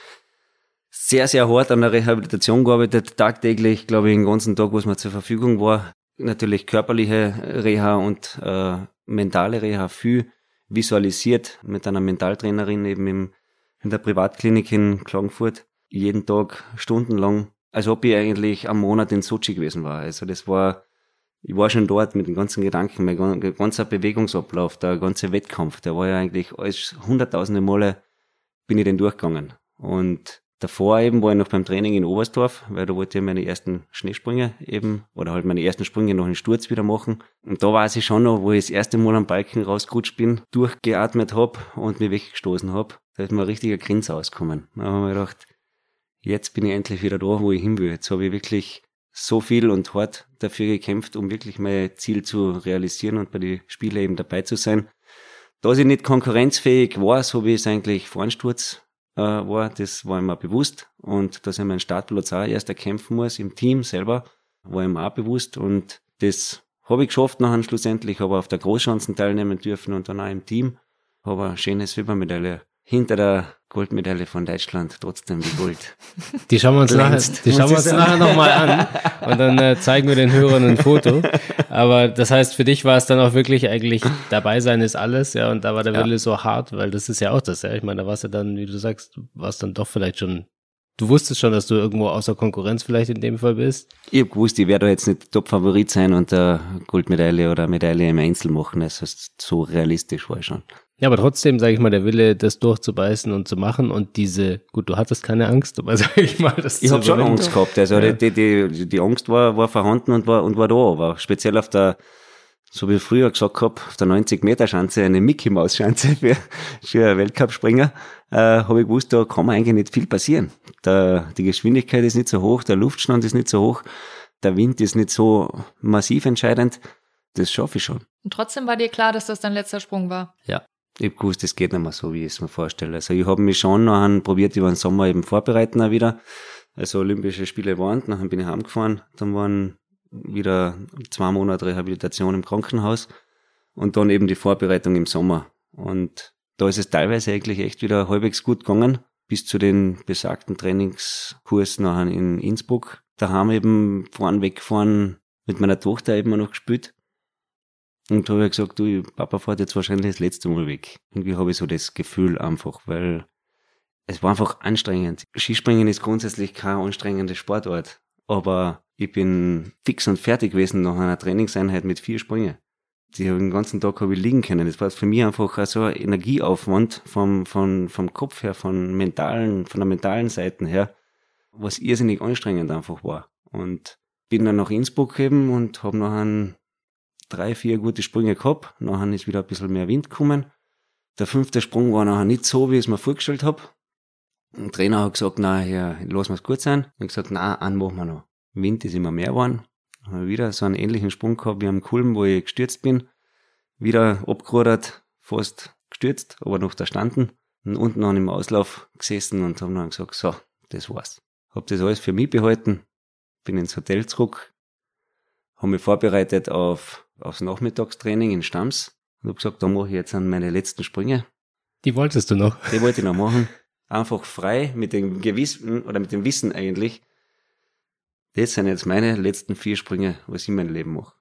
sehr, sehr hart an der Rehabilitation gearbeitet, tagtäglich, glaube ich, den ganzen Tag, was mir zur Verfügung war natürlich körperliche Reha und äh, mentale Reha viel visualisiert mit einer Mentaltrainerin eben im, in der Privatklinik in Klagenfurt. Jeden Tag stundenlang, als ob ich eigentlich am Monat in Sochi gewesen war. Also das war, ich war schon dort mit den ganzen Gedanken, mein ganzer Bewegungsablauf, der ganze Wettkampf, der war ja eigentlich alles hunderttausende Male bin ich den durchgegangen. Und Davor eben war ich noch beim Training in Oberstdorf, weil da wollte ich meine ersten Schneesprünge eben, oder halt meine ersten Sprünge noch in Sturz wieder machen. Und da weiß ich schon noch, wo ich das erste Mal am Balken rausgerutscht bin, durchgeatmet hab und mich weggestoßen hab. Da ist mir ein richtiger Grins ausgekommen. Da habe ich mir gedacht, jetzt bin ich endlich wieder da, wo ich hin will. Jetzt habe ich wirklich so viel und hart dafür gekämpft, um wirklich mein Ziel zu realisieren und bei den Spielen eben dabei zu sein. Da ich nicht konkurrenzfähig war, so wie es eigentlich vor dem Sturz äh, war, das war mir bewusst. Und dass ich meinen Startplatz auch erst erkämpfen muss im Team selber, war mir auch bewusst. Und das habe ich geschafft nachher schlussendlich, aber auf der Großchancen teilnehmen dürfen und dann auch im Team. Aber eine schöne Silbermedaille hinter der Goldmedaille von Deutschland trotzdem die Gold. Die schauen wir uns nachher, die schauen wir uns nachher nochmal an und dann äh, zeigen wir den Hörern ein Foto. Aber das heißt, für dich war es dann auch wirklich eigentlich dabei sein ist alles, ja, und da war der ja. Wille so hart, weil das ist ja auch das, ja. Ich meine, da warst du dann, wie du sagst, warst dann doch vielleicht schon Du wusstest schon, dass du irgendwo außer Konkurrenz vielleicht in dem Fall bist? Ich hab gewusst, ich werde jetzt nicht Top-Favorit sein und eine Goldmedaille oder Medaille im Einzel machen. Also so realistisch war ich schon. Ja, aber trotzdem, sage ich mal, der Wille, das durchzubeißen und zu machen und diese, gut, du hattest keine Angst, aber sage ich mal, das Ich habe schon Angst gehabt. Also ja. die, die, die Angst war, war vorhanden und war, und war da, aber speziell auf der, so wie ich früher gesagt habe, auf der 90-Meter-Schanze, eine Mickey-Maus-Schanze für, für einen Weltcup-Springer, äh, habe ich gewusst, da kann man eigentlich nicht viel passieren. Der, die Geschwindigkeit ist nicht so hoch, der Luftstand ist nicht so hoch, der Wind ist nicht so massiv entscheidend. Das schaffe ich schon. Und trotzdem war dir klar, dass das dein letzter Sprung war? Ja ich hab gewusst, das geht nicht mehr so, wie ich es mir vorstelle. Also ich habe mich schon nachher probiert über den Sommer eben vorbereiten auch wieder. Also Olympische Spiele waren, nachher bin ich heimgefahren, dann waren wieder zwei Monate Rehabilitation im Krankenhaus und dann eben die Vorbereitung im Sommer. Und da ist es teilweise eigentlich echt wieder halbwegs gut gegangen, bis zu den besagten Trainingskurs nachher in Innsbruck. Da haben wir eben vorn weggefahren mit meiner Tochter eben noch gespielt. Und da habe ich gesagt, du, Papa fährt jetzt wahrscheinlich das letzte Mal weg. Irgendwie habe ich so das Gefühl einfach, weil es war einfach anstrengend. Skispringen ist grundsätzlich kein anstrengender Sportart, aber ich bin fix und fertig gewesen nach einer Trainingseinheit mit vier Sprüngen. Die habe den ganzen Tag habe ich liegen können. Das war für mich einfach so ein Energieaufwand vom, vom, vom Kopf her, von mentalen, von der mentalen Seite her, was irrsinnig anstrengend einfach war. Und bin dann nach Innsbruck eben und habe noch drei, vier gute Sprünge gehabt. Nachher ist wieder ein bisschen mehr Wind gekommen. Der fünfte Sprung war nachher nicht so, wie ich es mir vorgestellt habe. Der Trainer hat gesagt, na, ja, lass mal's gut sein. Ich habe gesagt, na, einen machen wir noch. Wind ist immer mehr geworden. Habe wieder so einen ähnlichen Sprung gehabt wie am Kulm, wo ich gestürzt bin. Wieder abgerudert, fast gestürzt, aber noch da standen. Und unten noch im Auslauf gesessen und habe dann gesagt, so, das war's. Hab das alles für mich behalten, bin ins Hotel zurück, habe mich vorbereitet auf, aufs Nachmittagstraining in Stams und habe gesagt, da mache ich jetzt an meine letzten Sprünge. Die wolltest du noch? Die wollte ich noch machen. Einfach frei, mit dem Gewissen oder mit dem Wissen eigentlich. Das sind jetzt meine letzten vier Sprünge, was ich in meinem Leben mache.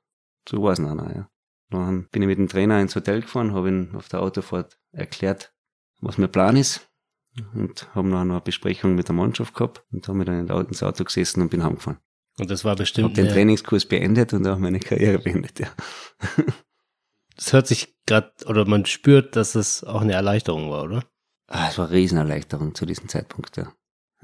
So war es nachher, ja. Dann bin ich mit dem Trainer ins Hotel gefahren, habe ihn auf der Autofahrt erklärt, was mein Plan ist und haben noch eine Besprechung mit der Mannschaft gehabt und haben dann ins Auto gesessen und bin heimgefahren. Und das war bestimmt. Hab den Trainingskurs beendet und auch meine Karriere beendet, ja. Das hört sich gerade, oder man spürt, dass es auch eine Erleichterung war, oder? Ah, es war eine Riesenerleichterung zu diesem Zeitpunkt, ja.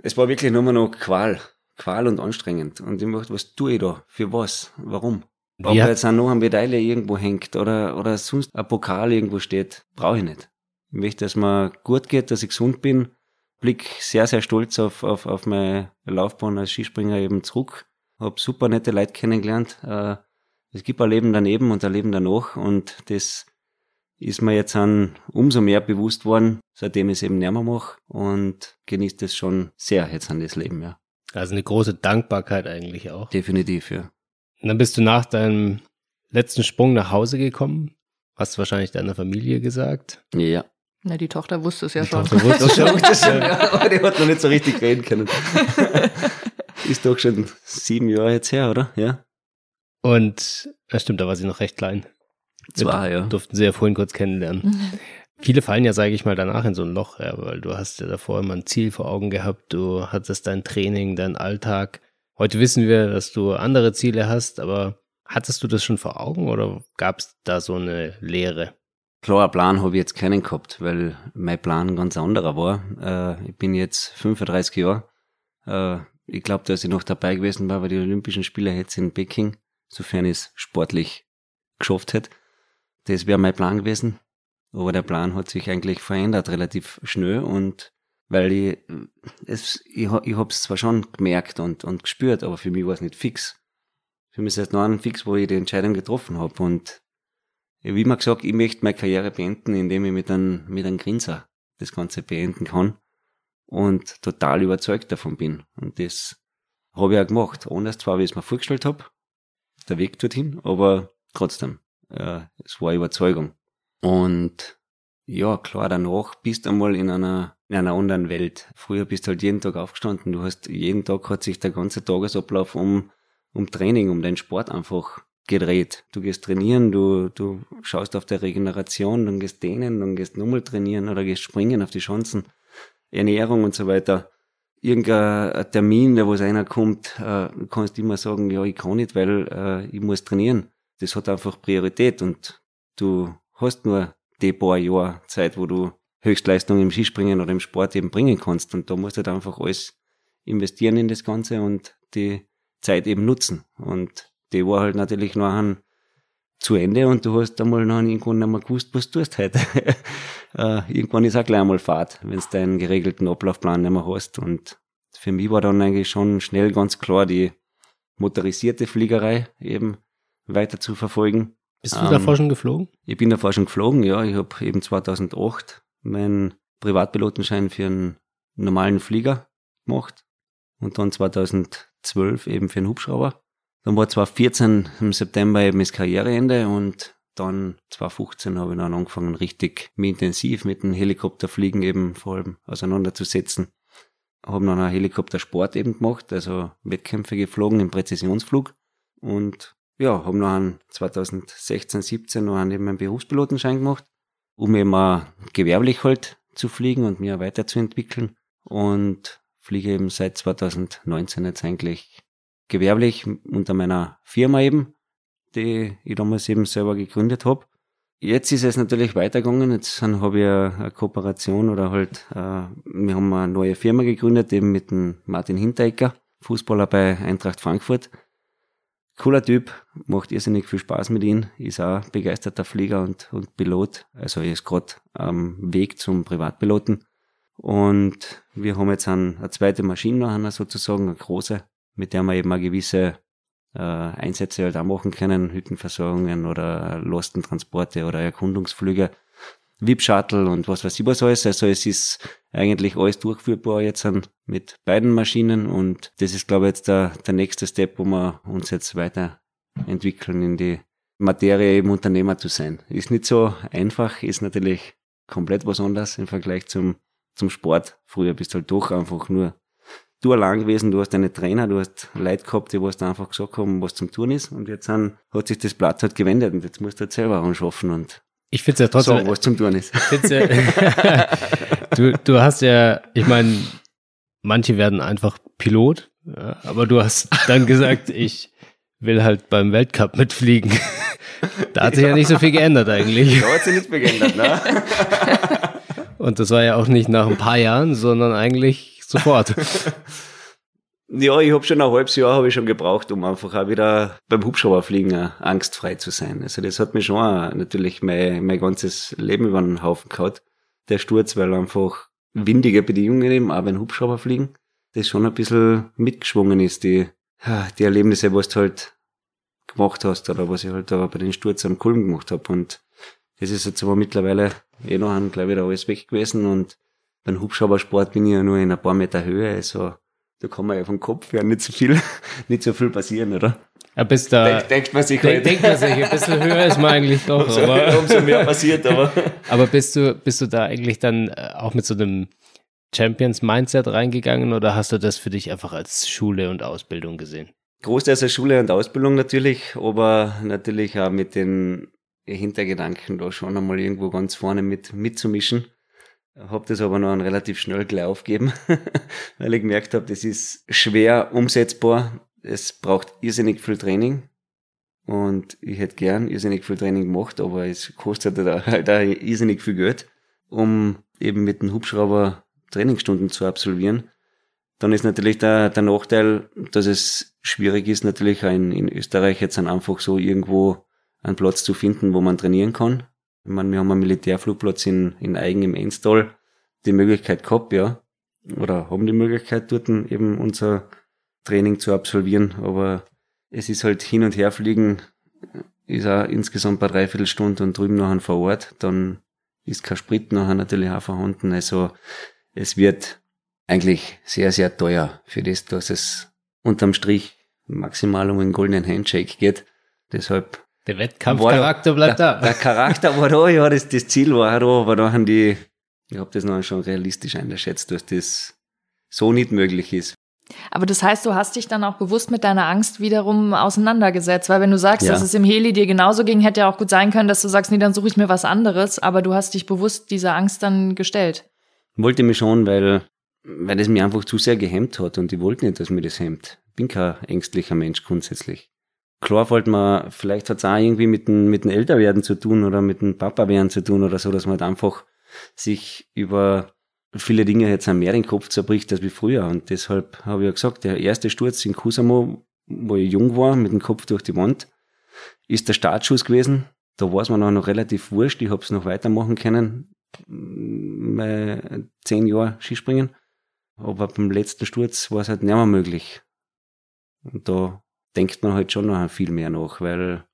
Es war wirklich nur noch Qual. Qual und anstrengend. Und ich dachte, was tue ich da? Für was? Warum? Ob Ja. jetzt auch noch eine Medaille irgendwo hängt oder, oder sonst ein Pokal irgendwo steht, brauche ich nicht. Ich möchte, dass mir gut geht, dass ich gesund bin. Blick sehr, sehr stolz auf, auf, auf meine Laufbahn als Skispringer eben zurück. Hab super nette Leute kennengelernt. Äh, Es gibt ein Leben daneben und ein Leben danach und das ist mir jetzt an umso mehr bewusst worden, seitdem ich es eben mehr mache und genießt es schon sehr jetzt an das Leben, ja. Also eine große Dankbarkeit eigentlich auch. Definitiv, ja. Und dann bist du nach deinem letzten Sprung nach Hause gekommen. Hast wahrscheinlich deiner Familie gesagt. Ja. Na, die Tochter wusste es ja schon. Tochter wusste das schon, ja, aber die hat noch nicht so richtig reden können. ist doch schon sieben Jahre jetzt her, oder? Ja. Und, ja stimmt, da war sie noch recht klein. Zwei, ja. Durften sie ja vorhin kurz kennenlernen. Viele fallen ja, sage ich mal, danach in so ein Loch, ja, weil du hast ja davor immer ein Ziel vor Augen gehabt, du hattest dein Training, deinen Alltag. Heute wissen wir, dass du andere Ziele hast, aber hattest du das schon vor Augen oder gab es da so eine Lehre? Klar, einen Plan habe ich jetzt keinen gehabt, weil mein Plan ein ganz anderer war. Äh, ich bin jetzt 35 Jahre. Äh, ich glaube, dass ich noch dabei gewesen war, weil die Olympischen Spiele jetzt in Peking, sofern ich es sportlich geschafft hätte. Das wäre mein Plan gewesen. Aber der Plan hat sich eigentlich verändert, relativ schnell. Und weil ich, es, ich, ich habe es zwar schon gemerkt und, und gespürt, aber für mich war es nicht fix. Für mich ist es noch ein Fix, wo ich die Entscheidung getroffen habe. Und wie immer gesagt, ich möchte meine Karriere beenden, indem ich mit einem, mit einem Grinser das Ganze beenden kann und total überzeugt davon bin. Und das habe ich auch gemacht. Anders zwar, wie ich es mir vorgestellt habe, der Weg dorthin, aber trotzdem, äh, es war Überzeugung. Und ja, klar, danach bist du einmal in einer, in einer anderen Welt. Früher bist du halt jeden Tag aufgestanden. Du hast, jeden Tag hat sich der ganze Tagesablauf um, um Training, um deinen Sport einfach gedreht. Du gehst trainieren, du, du schaust auf der Regeneration, dann gehst dehnen, dann gehst nochmal trainieren oder gehst springen auf die Chancen, Ernährung und so weiter. Irgendein Termin, der wo es einer kommt, äh, du kannst immer sagen, ja, ich kann nicht, weil äh, ich muss trainieren. Das hat einfach Priorität und du hast nur die paar Jahre Zeit, wo du Höchstleistung im Skispringen oder im Sport eben bringen kannst. Und da musst du halt einfach alles investieren in das Ganze und die Zeit eben nutzen. Und die war halt natürlich noch ein zu Ende und du hast einmal noch irgendwann nicht mehr gewusst, was du tust heute. äh, irgendwann ist auch gleich einmal Fahrt, wenn du deinen geregelten Ablaufplan nicht mehr hast. Und für mich war dann eigentlich schon schnell ganz klar, die motorisierte Fliegerei eben weiter zu verfolgen. Bist du Ähm, davor schon geflogen? Ich bin davor schon geflogen, ja. Ich habe eben 2008 meinen Privatpilotenschein für einen normalen Flieger gemacht und dann 2012 eben für einen Hubschrauber. Dann war 2014 im September eben das Karriereende und dann 2015 habe ich dann angefangen, richtig intensiv mit dem Helikopterfliegen eben vor allem auseinanderzusetzen. Habe dann auch Helikoptersport eben gemacht, also Wettkämpfe geflogen im Präzisionsflug und ja, habe noch 2016, 17 noch eben einen Berufspilotenschein gemacht, um eben auch gewerblich halt zu fliegen und mir weiterzuentwickeln und fliege eben seit 2019 jetzt eigentlich gewerblich unter meiner Firma eben, die ich damals eben selber gegründet habe. Jetzt ist es natürlich weitergegangen. Jetzt habe ich eine Kooperation oder halt, äh, wir haben eine neue Firma gegründet, eben mit dem Martin Hinteregger, Fußballer bei Eintracht Frankfurt. Cooler Typ, macht irrsinnig viel Spaß mit ihm, ist auch begeisterter Flieger und, und Pilot. Also er ist gerade am Weg zum Privatpiloten. Und wir haben jetzt eine, zweite Maschine sozusagen, eine große, mit der wir eben eine gewisse äh, Einsätze halt auch machen können, Hüttenversorgungen oder Lastentransporte oder Erkundungsflüge, VIP-Shuttle und was weiß ich was alles. Also es ist eigentlich alles durchführbar jetzt mit beiden Maschinen und das ist, glaube ich, jetzt der, der nächste Step, wo wir uns jetzt weiterentwickeln in die Materie, eben Unternehmer zu sein. Ist nicht so einfach, ist natürlich komplett was anderes im Vergleich zum, zum Sport. Früher bist du halt doch einfach nur du allein gewesen, du hast deine Trainer, du hast Leute gehabt, die was da einfach gesagt haben, was zum tun ist. Und jetzt haben, hat sich das Blatt halt gewendet und jetzt musst du halt selber anschaffen und ich finde es ja trotzdem. So, was zum tun ist. Ja, du, du hast ja, ich meine, manche werden einfach Pilot, ja, aber du hast dann gesagt, ich will halt beim Weltcup mitfliegen. Da hat sich ja. ja nicht so viel geändert eigentlich. Da hat sich nichts mehr geändert, ne? Und das war ja auch nicht nach ein paar Jahren, sondern eigentlich sofort. Ja, ich habe schon ein halbes Jahr habe ich schon gebraucht, um einfach auch wieder beim Hubschrauberfliegen angstfrei zu sein. Also das hat mir schon auch natürlich mein, mein ganzes Leben über den Haufen gehauen. Der Sturz, weil einfach windige Bedingungen eben, auch beim Hubschrauberfliegen, das schon ein bisschen mitgeschwungen ist, die, die Erlebnisse, was du halt gemacht hast oder was ich halt da bei den Sturz am Kulm gemacht habe. Und das ist jetzt aber mittlerweile eh noch gleich wieder alles weg gewesen und beim Hubschraubersport bin ich ja nur in ein paar Meter Höhe, also da kann man ja vom Kopf ja nicht so viel, nicht so viel passieren, oder? Ja, bis da. Denk, denkt man sich denk, halt. Denkt man sich, ein bisschen höher ist man eigentlich doch. umso, aber, umso mehr passiert, aber. aber bist du, bist du da eigentlich dann äh, auch mit so einem Champions-Mindset reingegangen oder hast du das für dich einfach als Schule und Ausbildung gesehen? Großteils als Schule und Ausbildung natürlich, aber natürlich auch mit den Hintergedanken da schon einmal irgendwo ganz vorne mit mitzumischen. Habe das aber noch relativ schnell gleich aufgeben, weil ich gemerkt habe, das ist schwer umsetzbar. Es braucht irrsinnig viel Training. Und ich hätte gern irrsinnig viel Training gemacht, aber es kostet halt auch irrsinnig viel Geld, um eben mit dem Hubschrauber Trainingsstunden zu absolvieren. Dann ist natürlich der, der Nachteil, dass es schwierig ist, natürlich in, in Österreich jetzt einfach so irgendwo einen Platz zu finden, wo man trainieren kann. Ich meine, wir haben einen Militärflugplatz in, in Eigen im Enstal die Möglichkeit gehabt, ja. Oder haben die Möglichkeit, dort eben unser Training zu absolvieren. Aber es ist halt hin und her fliegen, ist auch insgesamt bei dreiviertel Stunden und drüben noch vor Ort. Dann ist kein Sprit nachher natürlich auch vorhanden. Also es wird eigentlich sehr, sehr teuer für das, dass es unterm Strich maximal um einen goldenen Handshake geht. Deshalb der Wettkampfcharakter bleibt der, da. Der Charakter war da, ja, das, das Ziel war da, aber da haben die, ich habe das noch schon realistisch eingeschätzt, dass das so nicht möglich ist. Aber das heißt, du hast dich dann auch bewusst mit deiner Angst wiederum auseinandergesetzt, weil wenn du sagst, ja. dass es im Heli dir genauso ging, hätte ja auch gut sein können, dass du sagst, nee, dann suche ich mir was anderes, aber du hast dich bewusst dieser Angst dann gestellt. Wollte mich schon, weil, weil es mir einfach zu sehr gehemmt hat und ich wollte nicht, dass mir das hemmt. Ich bin kein ängstlicher Mensch grundsätzlich klar fällt man, vielleicht hat es auch irgendwie mit dem, mit dem Älterwerden zu tun oder mit dem Papa-Werden zu tun oder so, dass man halt einfach sich über viele Dinge jetzt am mehr den Kopf zerbricht als wie früher. Und deshalb habe ich ja gesagt, der erste Sturz in Kusamo, wo ich jung war, mit dem Kopf durch die Wand, ist der Startschuss gewesen. Da war es mir noch relativ wurscht. Ich habe es noch weitermachen können, bei zehn Jahre Skispringen. Aber beim letzten Sturz war es halt nicht mehr möglich. Und da denkt man halt schon noch viel mehr nach, weil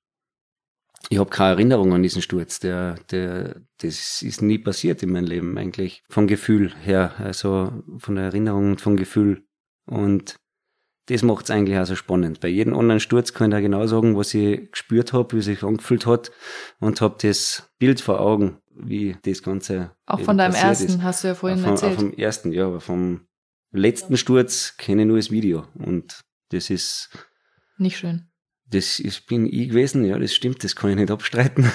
ich habe keine Erinnerung an diesen Sturz. Der, der, das ist nie passiert in meinem Leben eigentlich. Vom Gefühl her, also von der Erinnerung und vom Gefühl. Und das macht's eigentlich auch so spannend. Bei jedem anderen Sturz kann ich da genau sagen, was ich gespürt habe, wie sich angefühlt hat und habe das Bild vor Augen, wie das Ganze. Auch von deinem ersten, ist. hast du ja vorhin vom, erzählt. Vom ersten, ja, aber vom letzten Sturz kenne ich nur das Video und das ist nicht schön. Das ist, bin ich gewesen, ja, das stimmt, das kann ich nicht abstreiten.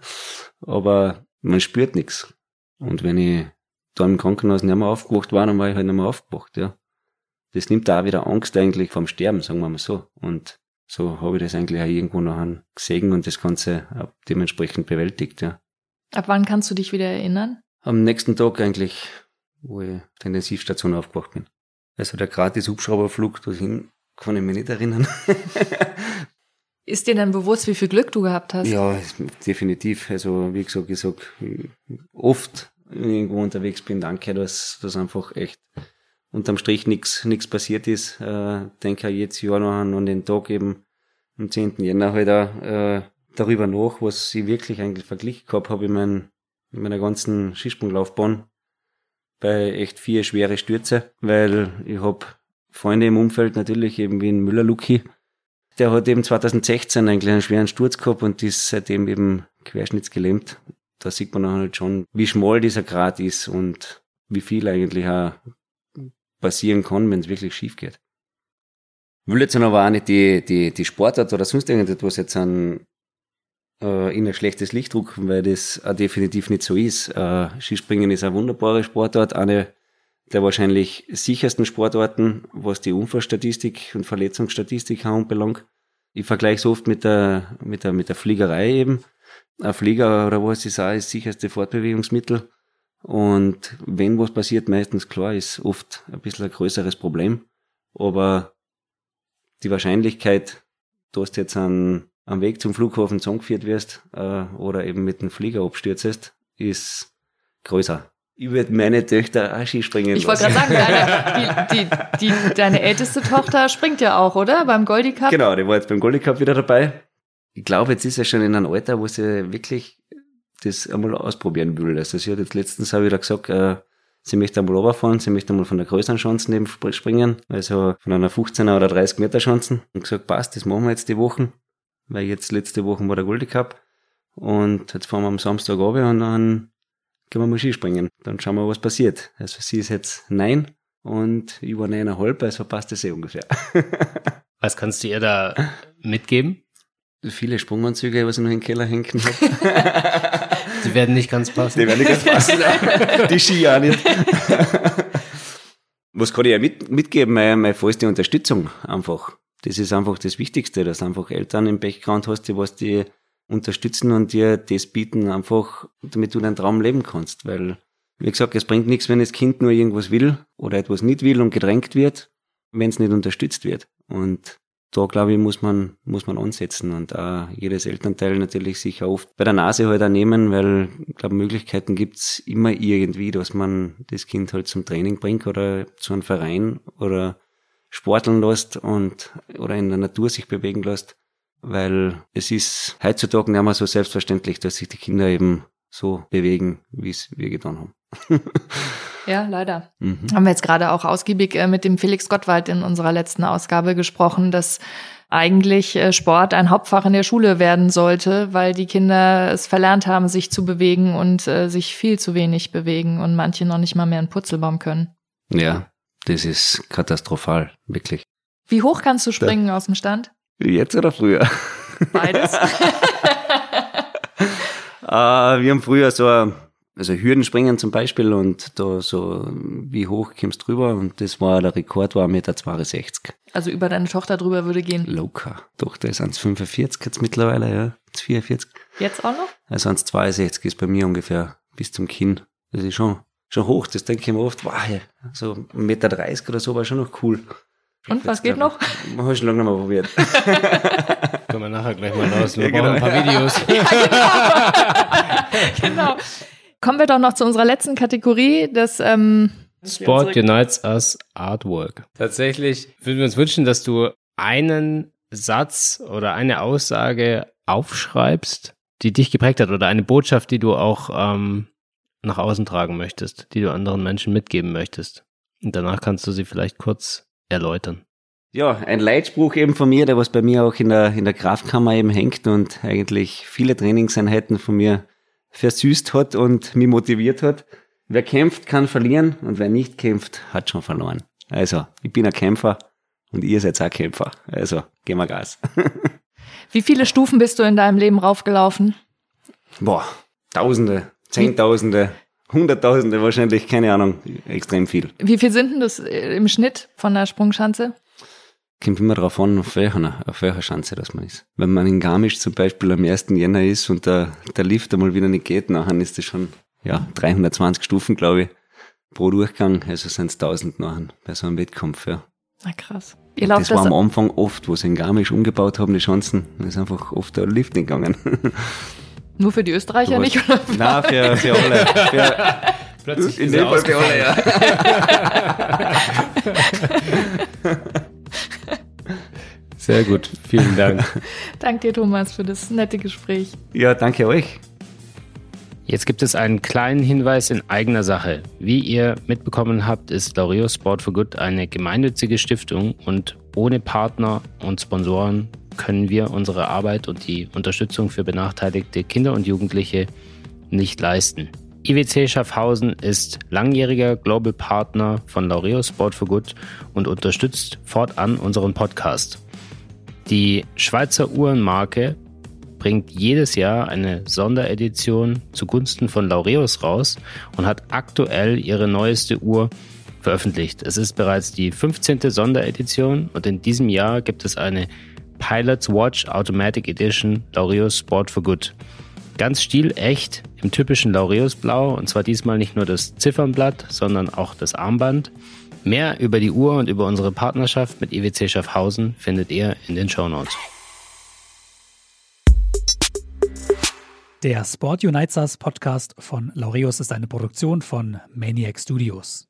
aber man spürt nichts. Und wenn ich da im Krankenhaus nicht mehr aufgewacht war, dann war ich halt nicht mehr aufgewacht, ja. Das nimmt da auch wieder Angst eigentlich vom Sterben, sagen wir mal so. Und so habe ich das eigentlich auch irgendwo noch gesehen und das Ganze auch dementsprechend bewältigt, ja. Ab wann kannst du dich wieder erinnern? Am nächsten Tag eigentlich, wo ich auf der Intensivstation aufgewacht bin. Also der gratis Hubschrauberflug dorthin kann ich mich nicht erinnern. Ist dir dann bewusst, wie viel Glück du gehabt hast? Ja, definitiv. Also wie gesagt, ich sag oft irgendwo unterwegs bin, danke, dass das einfach echt unterm Strich nichts nichts passiert ist. Äh, denke jetzt Jahr noch an, an den Tag eben am 10. Jänner halt auch, äh, darüber nach, was ich wirklich eigentlich verglichen gehabt habe in, mein, in meiner ganzen Skisprunglaufbahn bei echt vier schwere Stürze, weil ich habe Freunde im Umfeld natürlich eben wie ein Müller-Luki, der hat eben 2016 eigentlich einen schweren Sturz gehabt und ist seitdem eben querschnittsgelähmt. Da sieht man halt schon, wie schmal dieser Grad ist und wie viel eigentlich auch passieren kann, wenn es wirklich schief geht. Ich will jetzt aber auch nicht die, die, die Sportart oder sonst irgendetwas jetzt an, äh, in ein schlechtes Licht drucken, weil das auch definitiv nicht so ist. Äh, Skispringen ist eine wunderbare Sportart, eine der wahrscheinlich sichersten Sportarten, was die Unfallstatistik und Verletzungsstatistik anbelangt. Ich vergleiche es oft mit der, mit der, mit der Fliegerei eben. Ein Flieger oder was ist auch das sicherste Fortbewegungsmittel. Und wenn was passiert, meistens klar, ist oft ein bisschen ein größeres Problem. Aber die Wahrscheinlichkeit, dass du jetzt an, am Weg zum Flughafen zusammengeführt wirst äh, oder eben mit dem Flieger abstürzest, ist größer. Ich würde meine Töchter auch Skispringen Ich wollte gerade sagen, deine, die, die, die, deine älteste Tochter springt ja auch, oder? Beim Goldie Cup? Genau, die war jetzt beim Goldie Cup wieder dabei. Ich glaube, jetzt ist er schon in einem Alter, wo sie wirklich das einmal ausprobieren will. Also sie hat jetzt letztens auch wieder gesagt, äh, sie möchte einmal runterfahren, sie möchte einmal von der größeren Chancen eben springen, also von einer 15er oder 30 Meter Chancen. Und gesagt, passt, das machen wir jetzt die Wochen, weil jetzt letzte Woche war der Goldie Cup. Und jetzt fahren wir am Samstag runter und dann gehen wir mal Skispringen. Dann schauen wir, was passiert. Also sie ist jetzt nein und ich war neuneinhalb, also passt das eh ungefähr. Was kannst du ihr da mitgeben? Viele Sprunganzüge, was ich noch in den Keller hängen habe. Die werden nicht ganz passen. Die werden nicht ganz passen. Die Ski auch nicht. Was kann ich ja mit, mitgeben? Meine, meine vollste Unterstützung einfach. Das ist einfach das Wichtigste, dass du einfach Eltern im Background hast, die was die unterstützen und dir das bieten, einfach, damit du deinen Traum leben kannst. Weil, wie gesagt, es bringt nichts, wenn das Kind nur irgendwas will oder etwas nicht will und gedrängt wird, wenn es nicht unterstützt wird. Und da glaube ich, muss man, muss man ansetzen und auch jedes Elternteil natürlich sich oft bei der Nase halt auch nehmen, weil ich glaube, Möglichkeiten gibt's immer irgendwie, dass man das Kind halt zum Training bringt oder zu einem Verein oder sporteln lässt und oder in der Natur sich bewegen lässt, weil es ist heutzutage nicht mehr so selbstverständlich, dass sich die Kinder eben so bewegen, wie es wir getan haben. Ja, leider. Mhm. Haben wir jetzt gerade auch ausgiebig äh, mit dem Felix Gottwald in unserer letzten Ausgabe gesprochen, dass eigentlich äh, Sport ein Hauptfach in der Schule werden sollte, weil die Kinder es verlernt haben, sich zu bewegen und äh, sich viel zu wenig bewegen und manche noch nicht mal mehr einen Purzelbaum können. Ja, das ist katastrophal, wirklich. Wie hoch kannst du springen da. aus dem Stand? Jetzt oder früher? Beides. äh, wir haben früher so also Hürdenspringen zum Beispiel und da so, wie hoch kommst du drüber und das war, der Rekord war 1,62 Meter. Also über deine Tochter drüber würde gehen? Locker. Tochter ist 1,45 jetzt mittlerweile, ja, 1,44. Jetzt auch noch? Also 1,62 ist bei mir ungefähr bis zum Kinn. Das ist schon, schon hoch, das denke ich mir oft, wow, so 1,30 Meter oder so war schon noch cool. Und was geht noch? Habe ich schon lange mal probiert. Können wir nachher gleich mal raus. Wir ja, genau. ein paar Videos. ja, genau. genau. Kommen wir doch noch zu unserer letzten Kategorie, das ähm Sport unites us artwork. Tatsächlich würden wir uns wünschen, dass du einen Satz oder eine Aussage aufschreibst, die dich geprägt hat oder eine Botschaft, die du auch ähm, nach außen tragen möchtest, die du anderen Menschen mitgeben möchtest. Und danach kannst du sie vielleicht kurz erläutern. Ja, ein Leitspruch eben von mir, der was bei mir auch in der, in der Kraftkammer eben hängt und eigentlich viele Trainingseinheiten von mir versüßt hat und mich motiviert hat. Wer kämpft, kann verlieren und wer nicht kämpft, hat schon verloren. Also, ich bin ein Kämpfer und ihr seid auch Kämpfer. Also, gehen wir Gas. Wie viele Stufen bist du in deinem Leben raufgelaufen? Boah, Tausende, Zehntausende, Hunderttausende wahrscheinlich, keine Ahnung, extrem viel. Wie viel sind denn das äh, im Schnitt von der Sprungschanze? Kommt immer darauf an, auf welcher, auf welcher Schanze das man ist. Wenn man in Garmisch zum Beispiel am 1. Jänner ist und der, der Lift einmal wieder nicht geht, nachher ist das schon, ja, 320 Stufen, glaube ich, pro Durchgang. Also sind es 1000 nachher bei so einem Wettkampf, ja. Na krass. Ihr das war am Anfang oft, wo sie in Garmisch umgebaut haben, die Chancen, ist einfach oft der Lift nicht gegangen. Nur für die Österreicher nicht? Oder? Nein, für, für alle. Für, Plötzlich in dem Fall für alle, ja. Sehr gut, vielen Dank. Dank dir, Thomas, für das nette Gespräch. Ja, danke euch. Jetzt gibt es einen kleinen Hinweis in eigener Sache. Wie ihr mitbekommen habt, ist Laureo Sport for Good eine gemeinnützige Stiftung und ohne Partner und Sponsoren können wir unsere Arbeit und die Unterstützung für benachteiligte Kinder und Jugendliche nicht leisten. IWC Schaffhausen ist langjähriger Global Partner von Laureo Sport for Good und unterstützt fortan unseren Podcast. Die Schweizer Uhrenmarke bringt jedes Jahr eine Sonderedition zugunsten von Laureus raus und hat aktuell ihre neueste Uhr veröffentlicht. Es ist bereits die 15. Sonderedition und in diesem Jahr gibt es eine Pilot's Watch Automatic Edition Laureus Sport for Good. Ganz stilecht im typischen Laureus Blau und zwar diesmal nicht nur das Ziffernblatt, sondern auch das Armband. Mehr über die Uhr und über unsere Partnerschaft mit IWC Schaffhausen findet ihr in den Shownotes. Der Sport Unites Podcast von Laureus ist eine Produktion von Maniac Studios.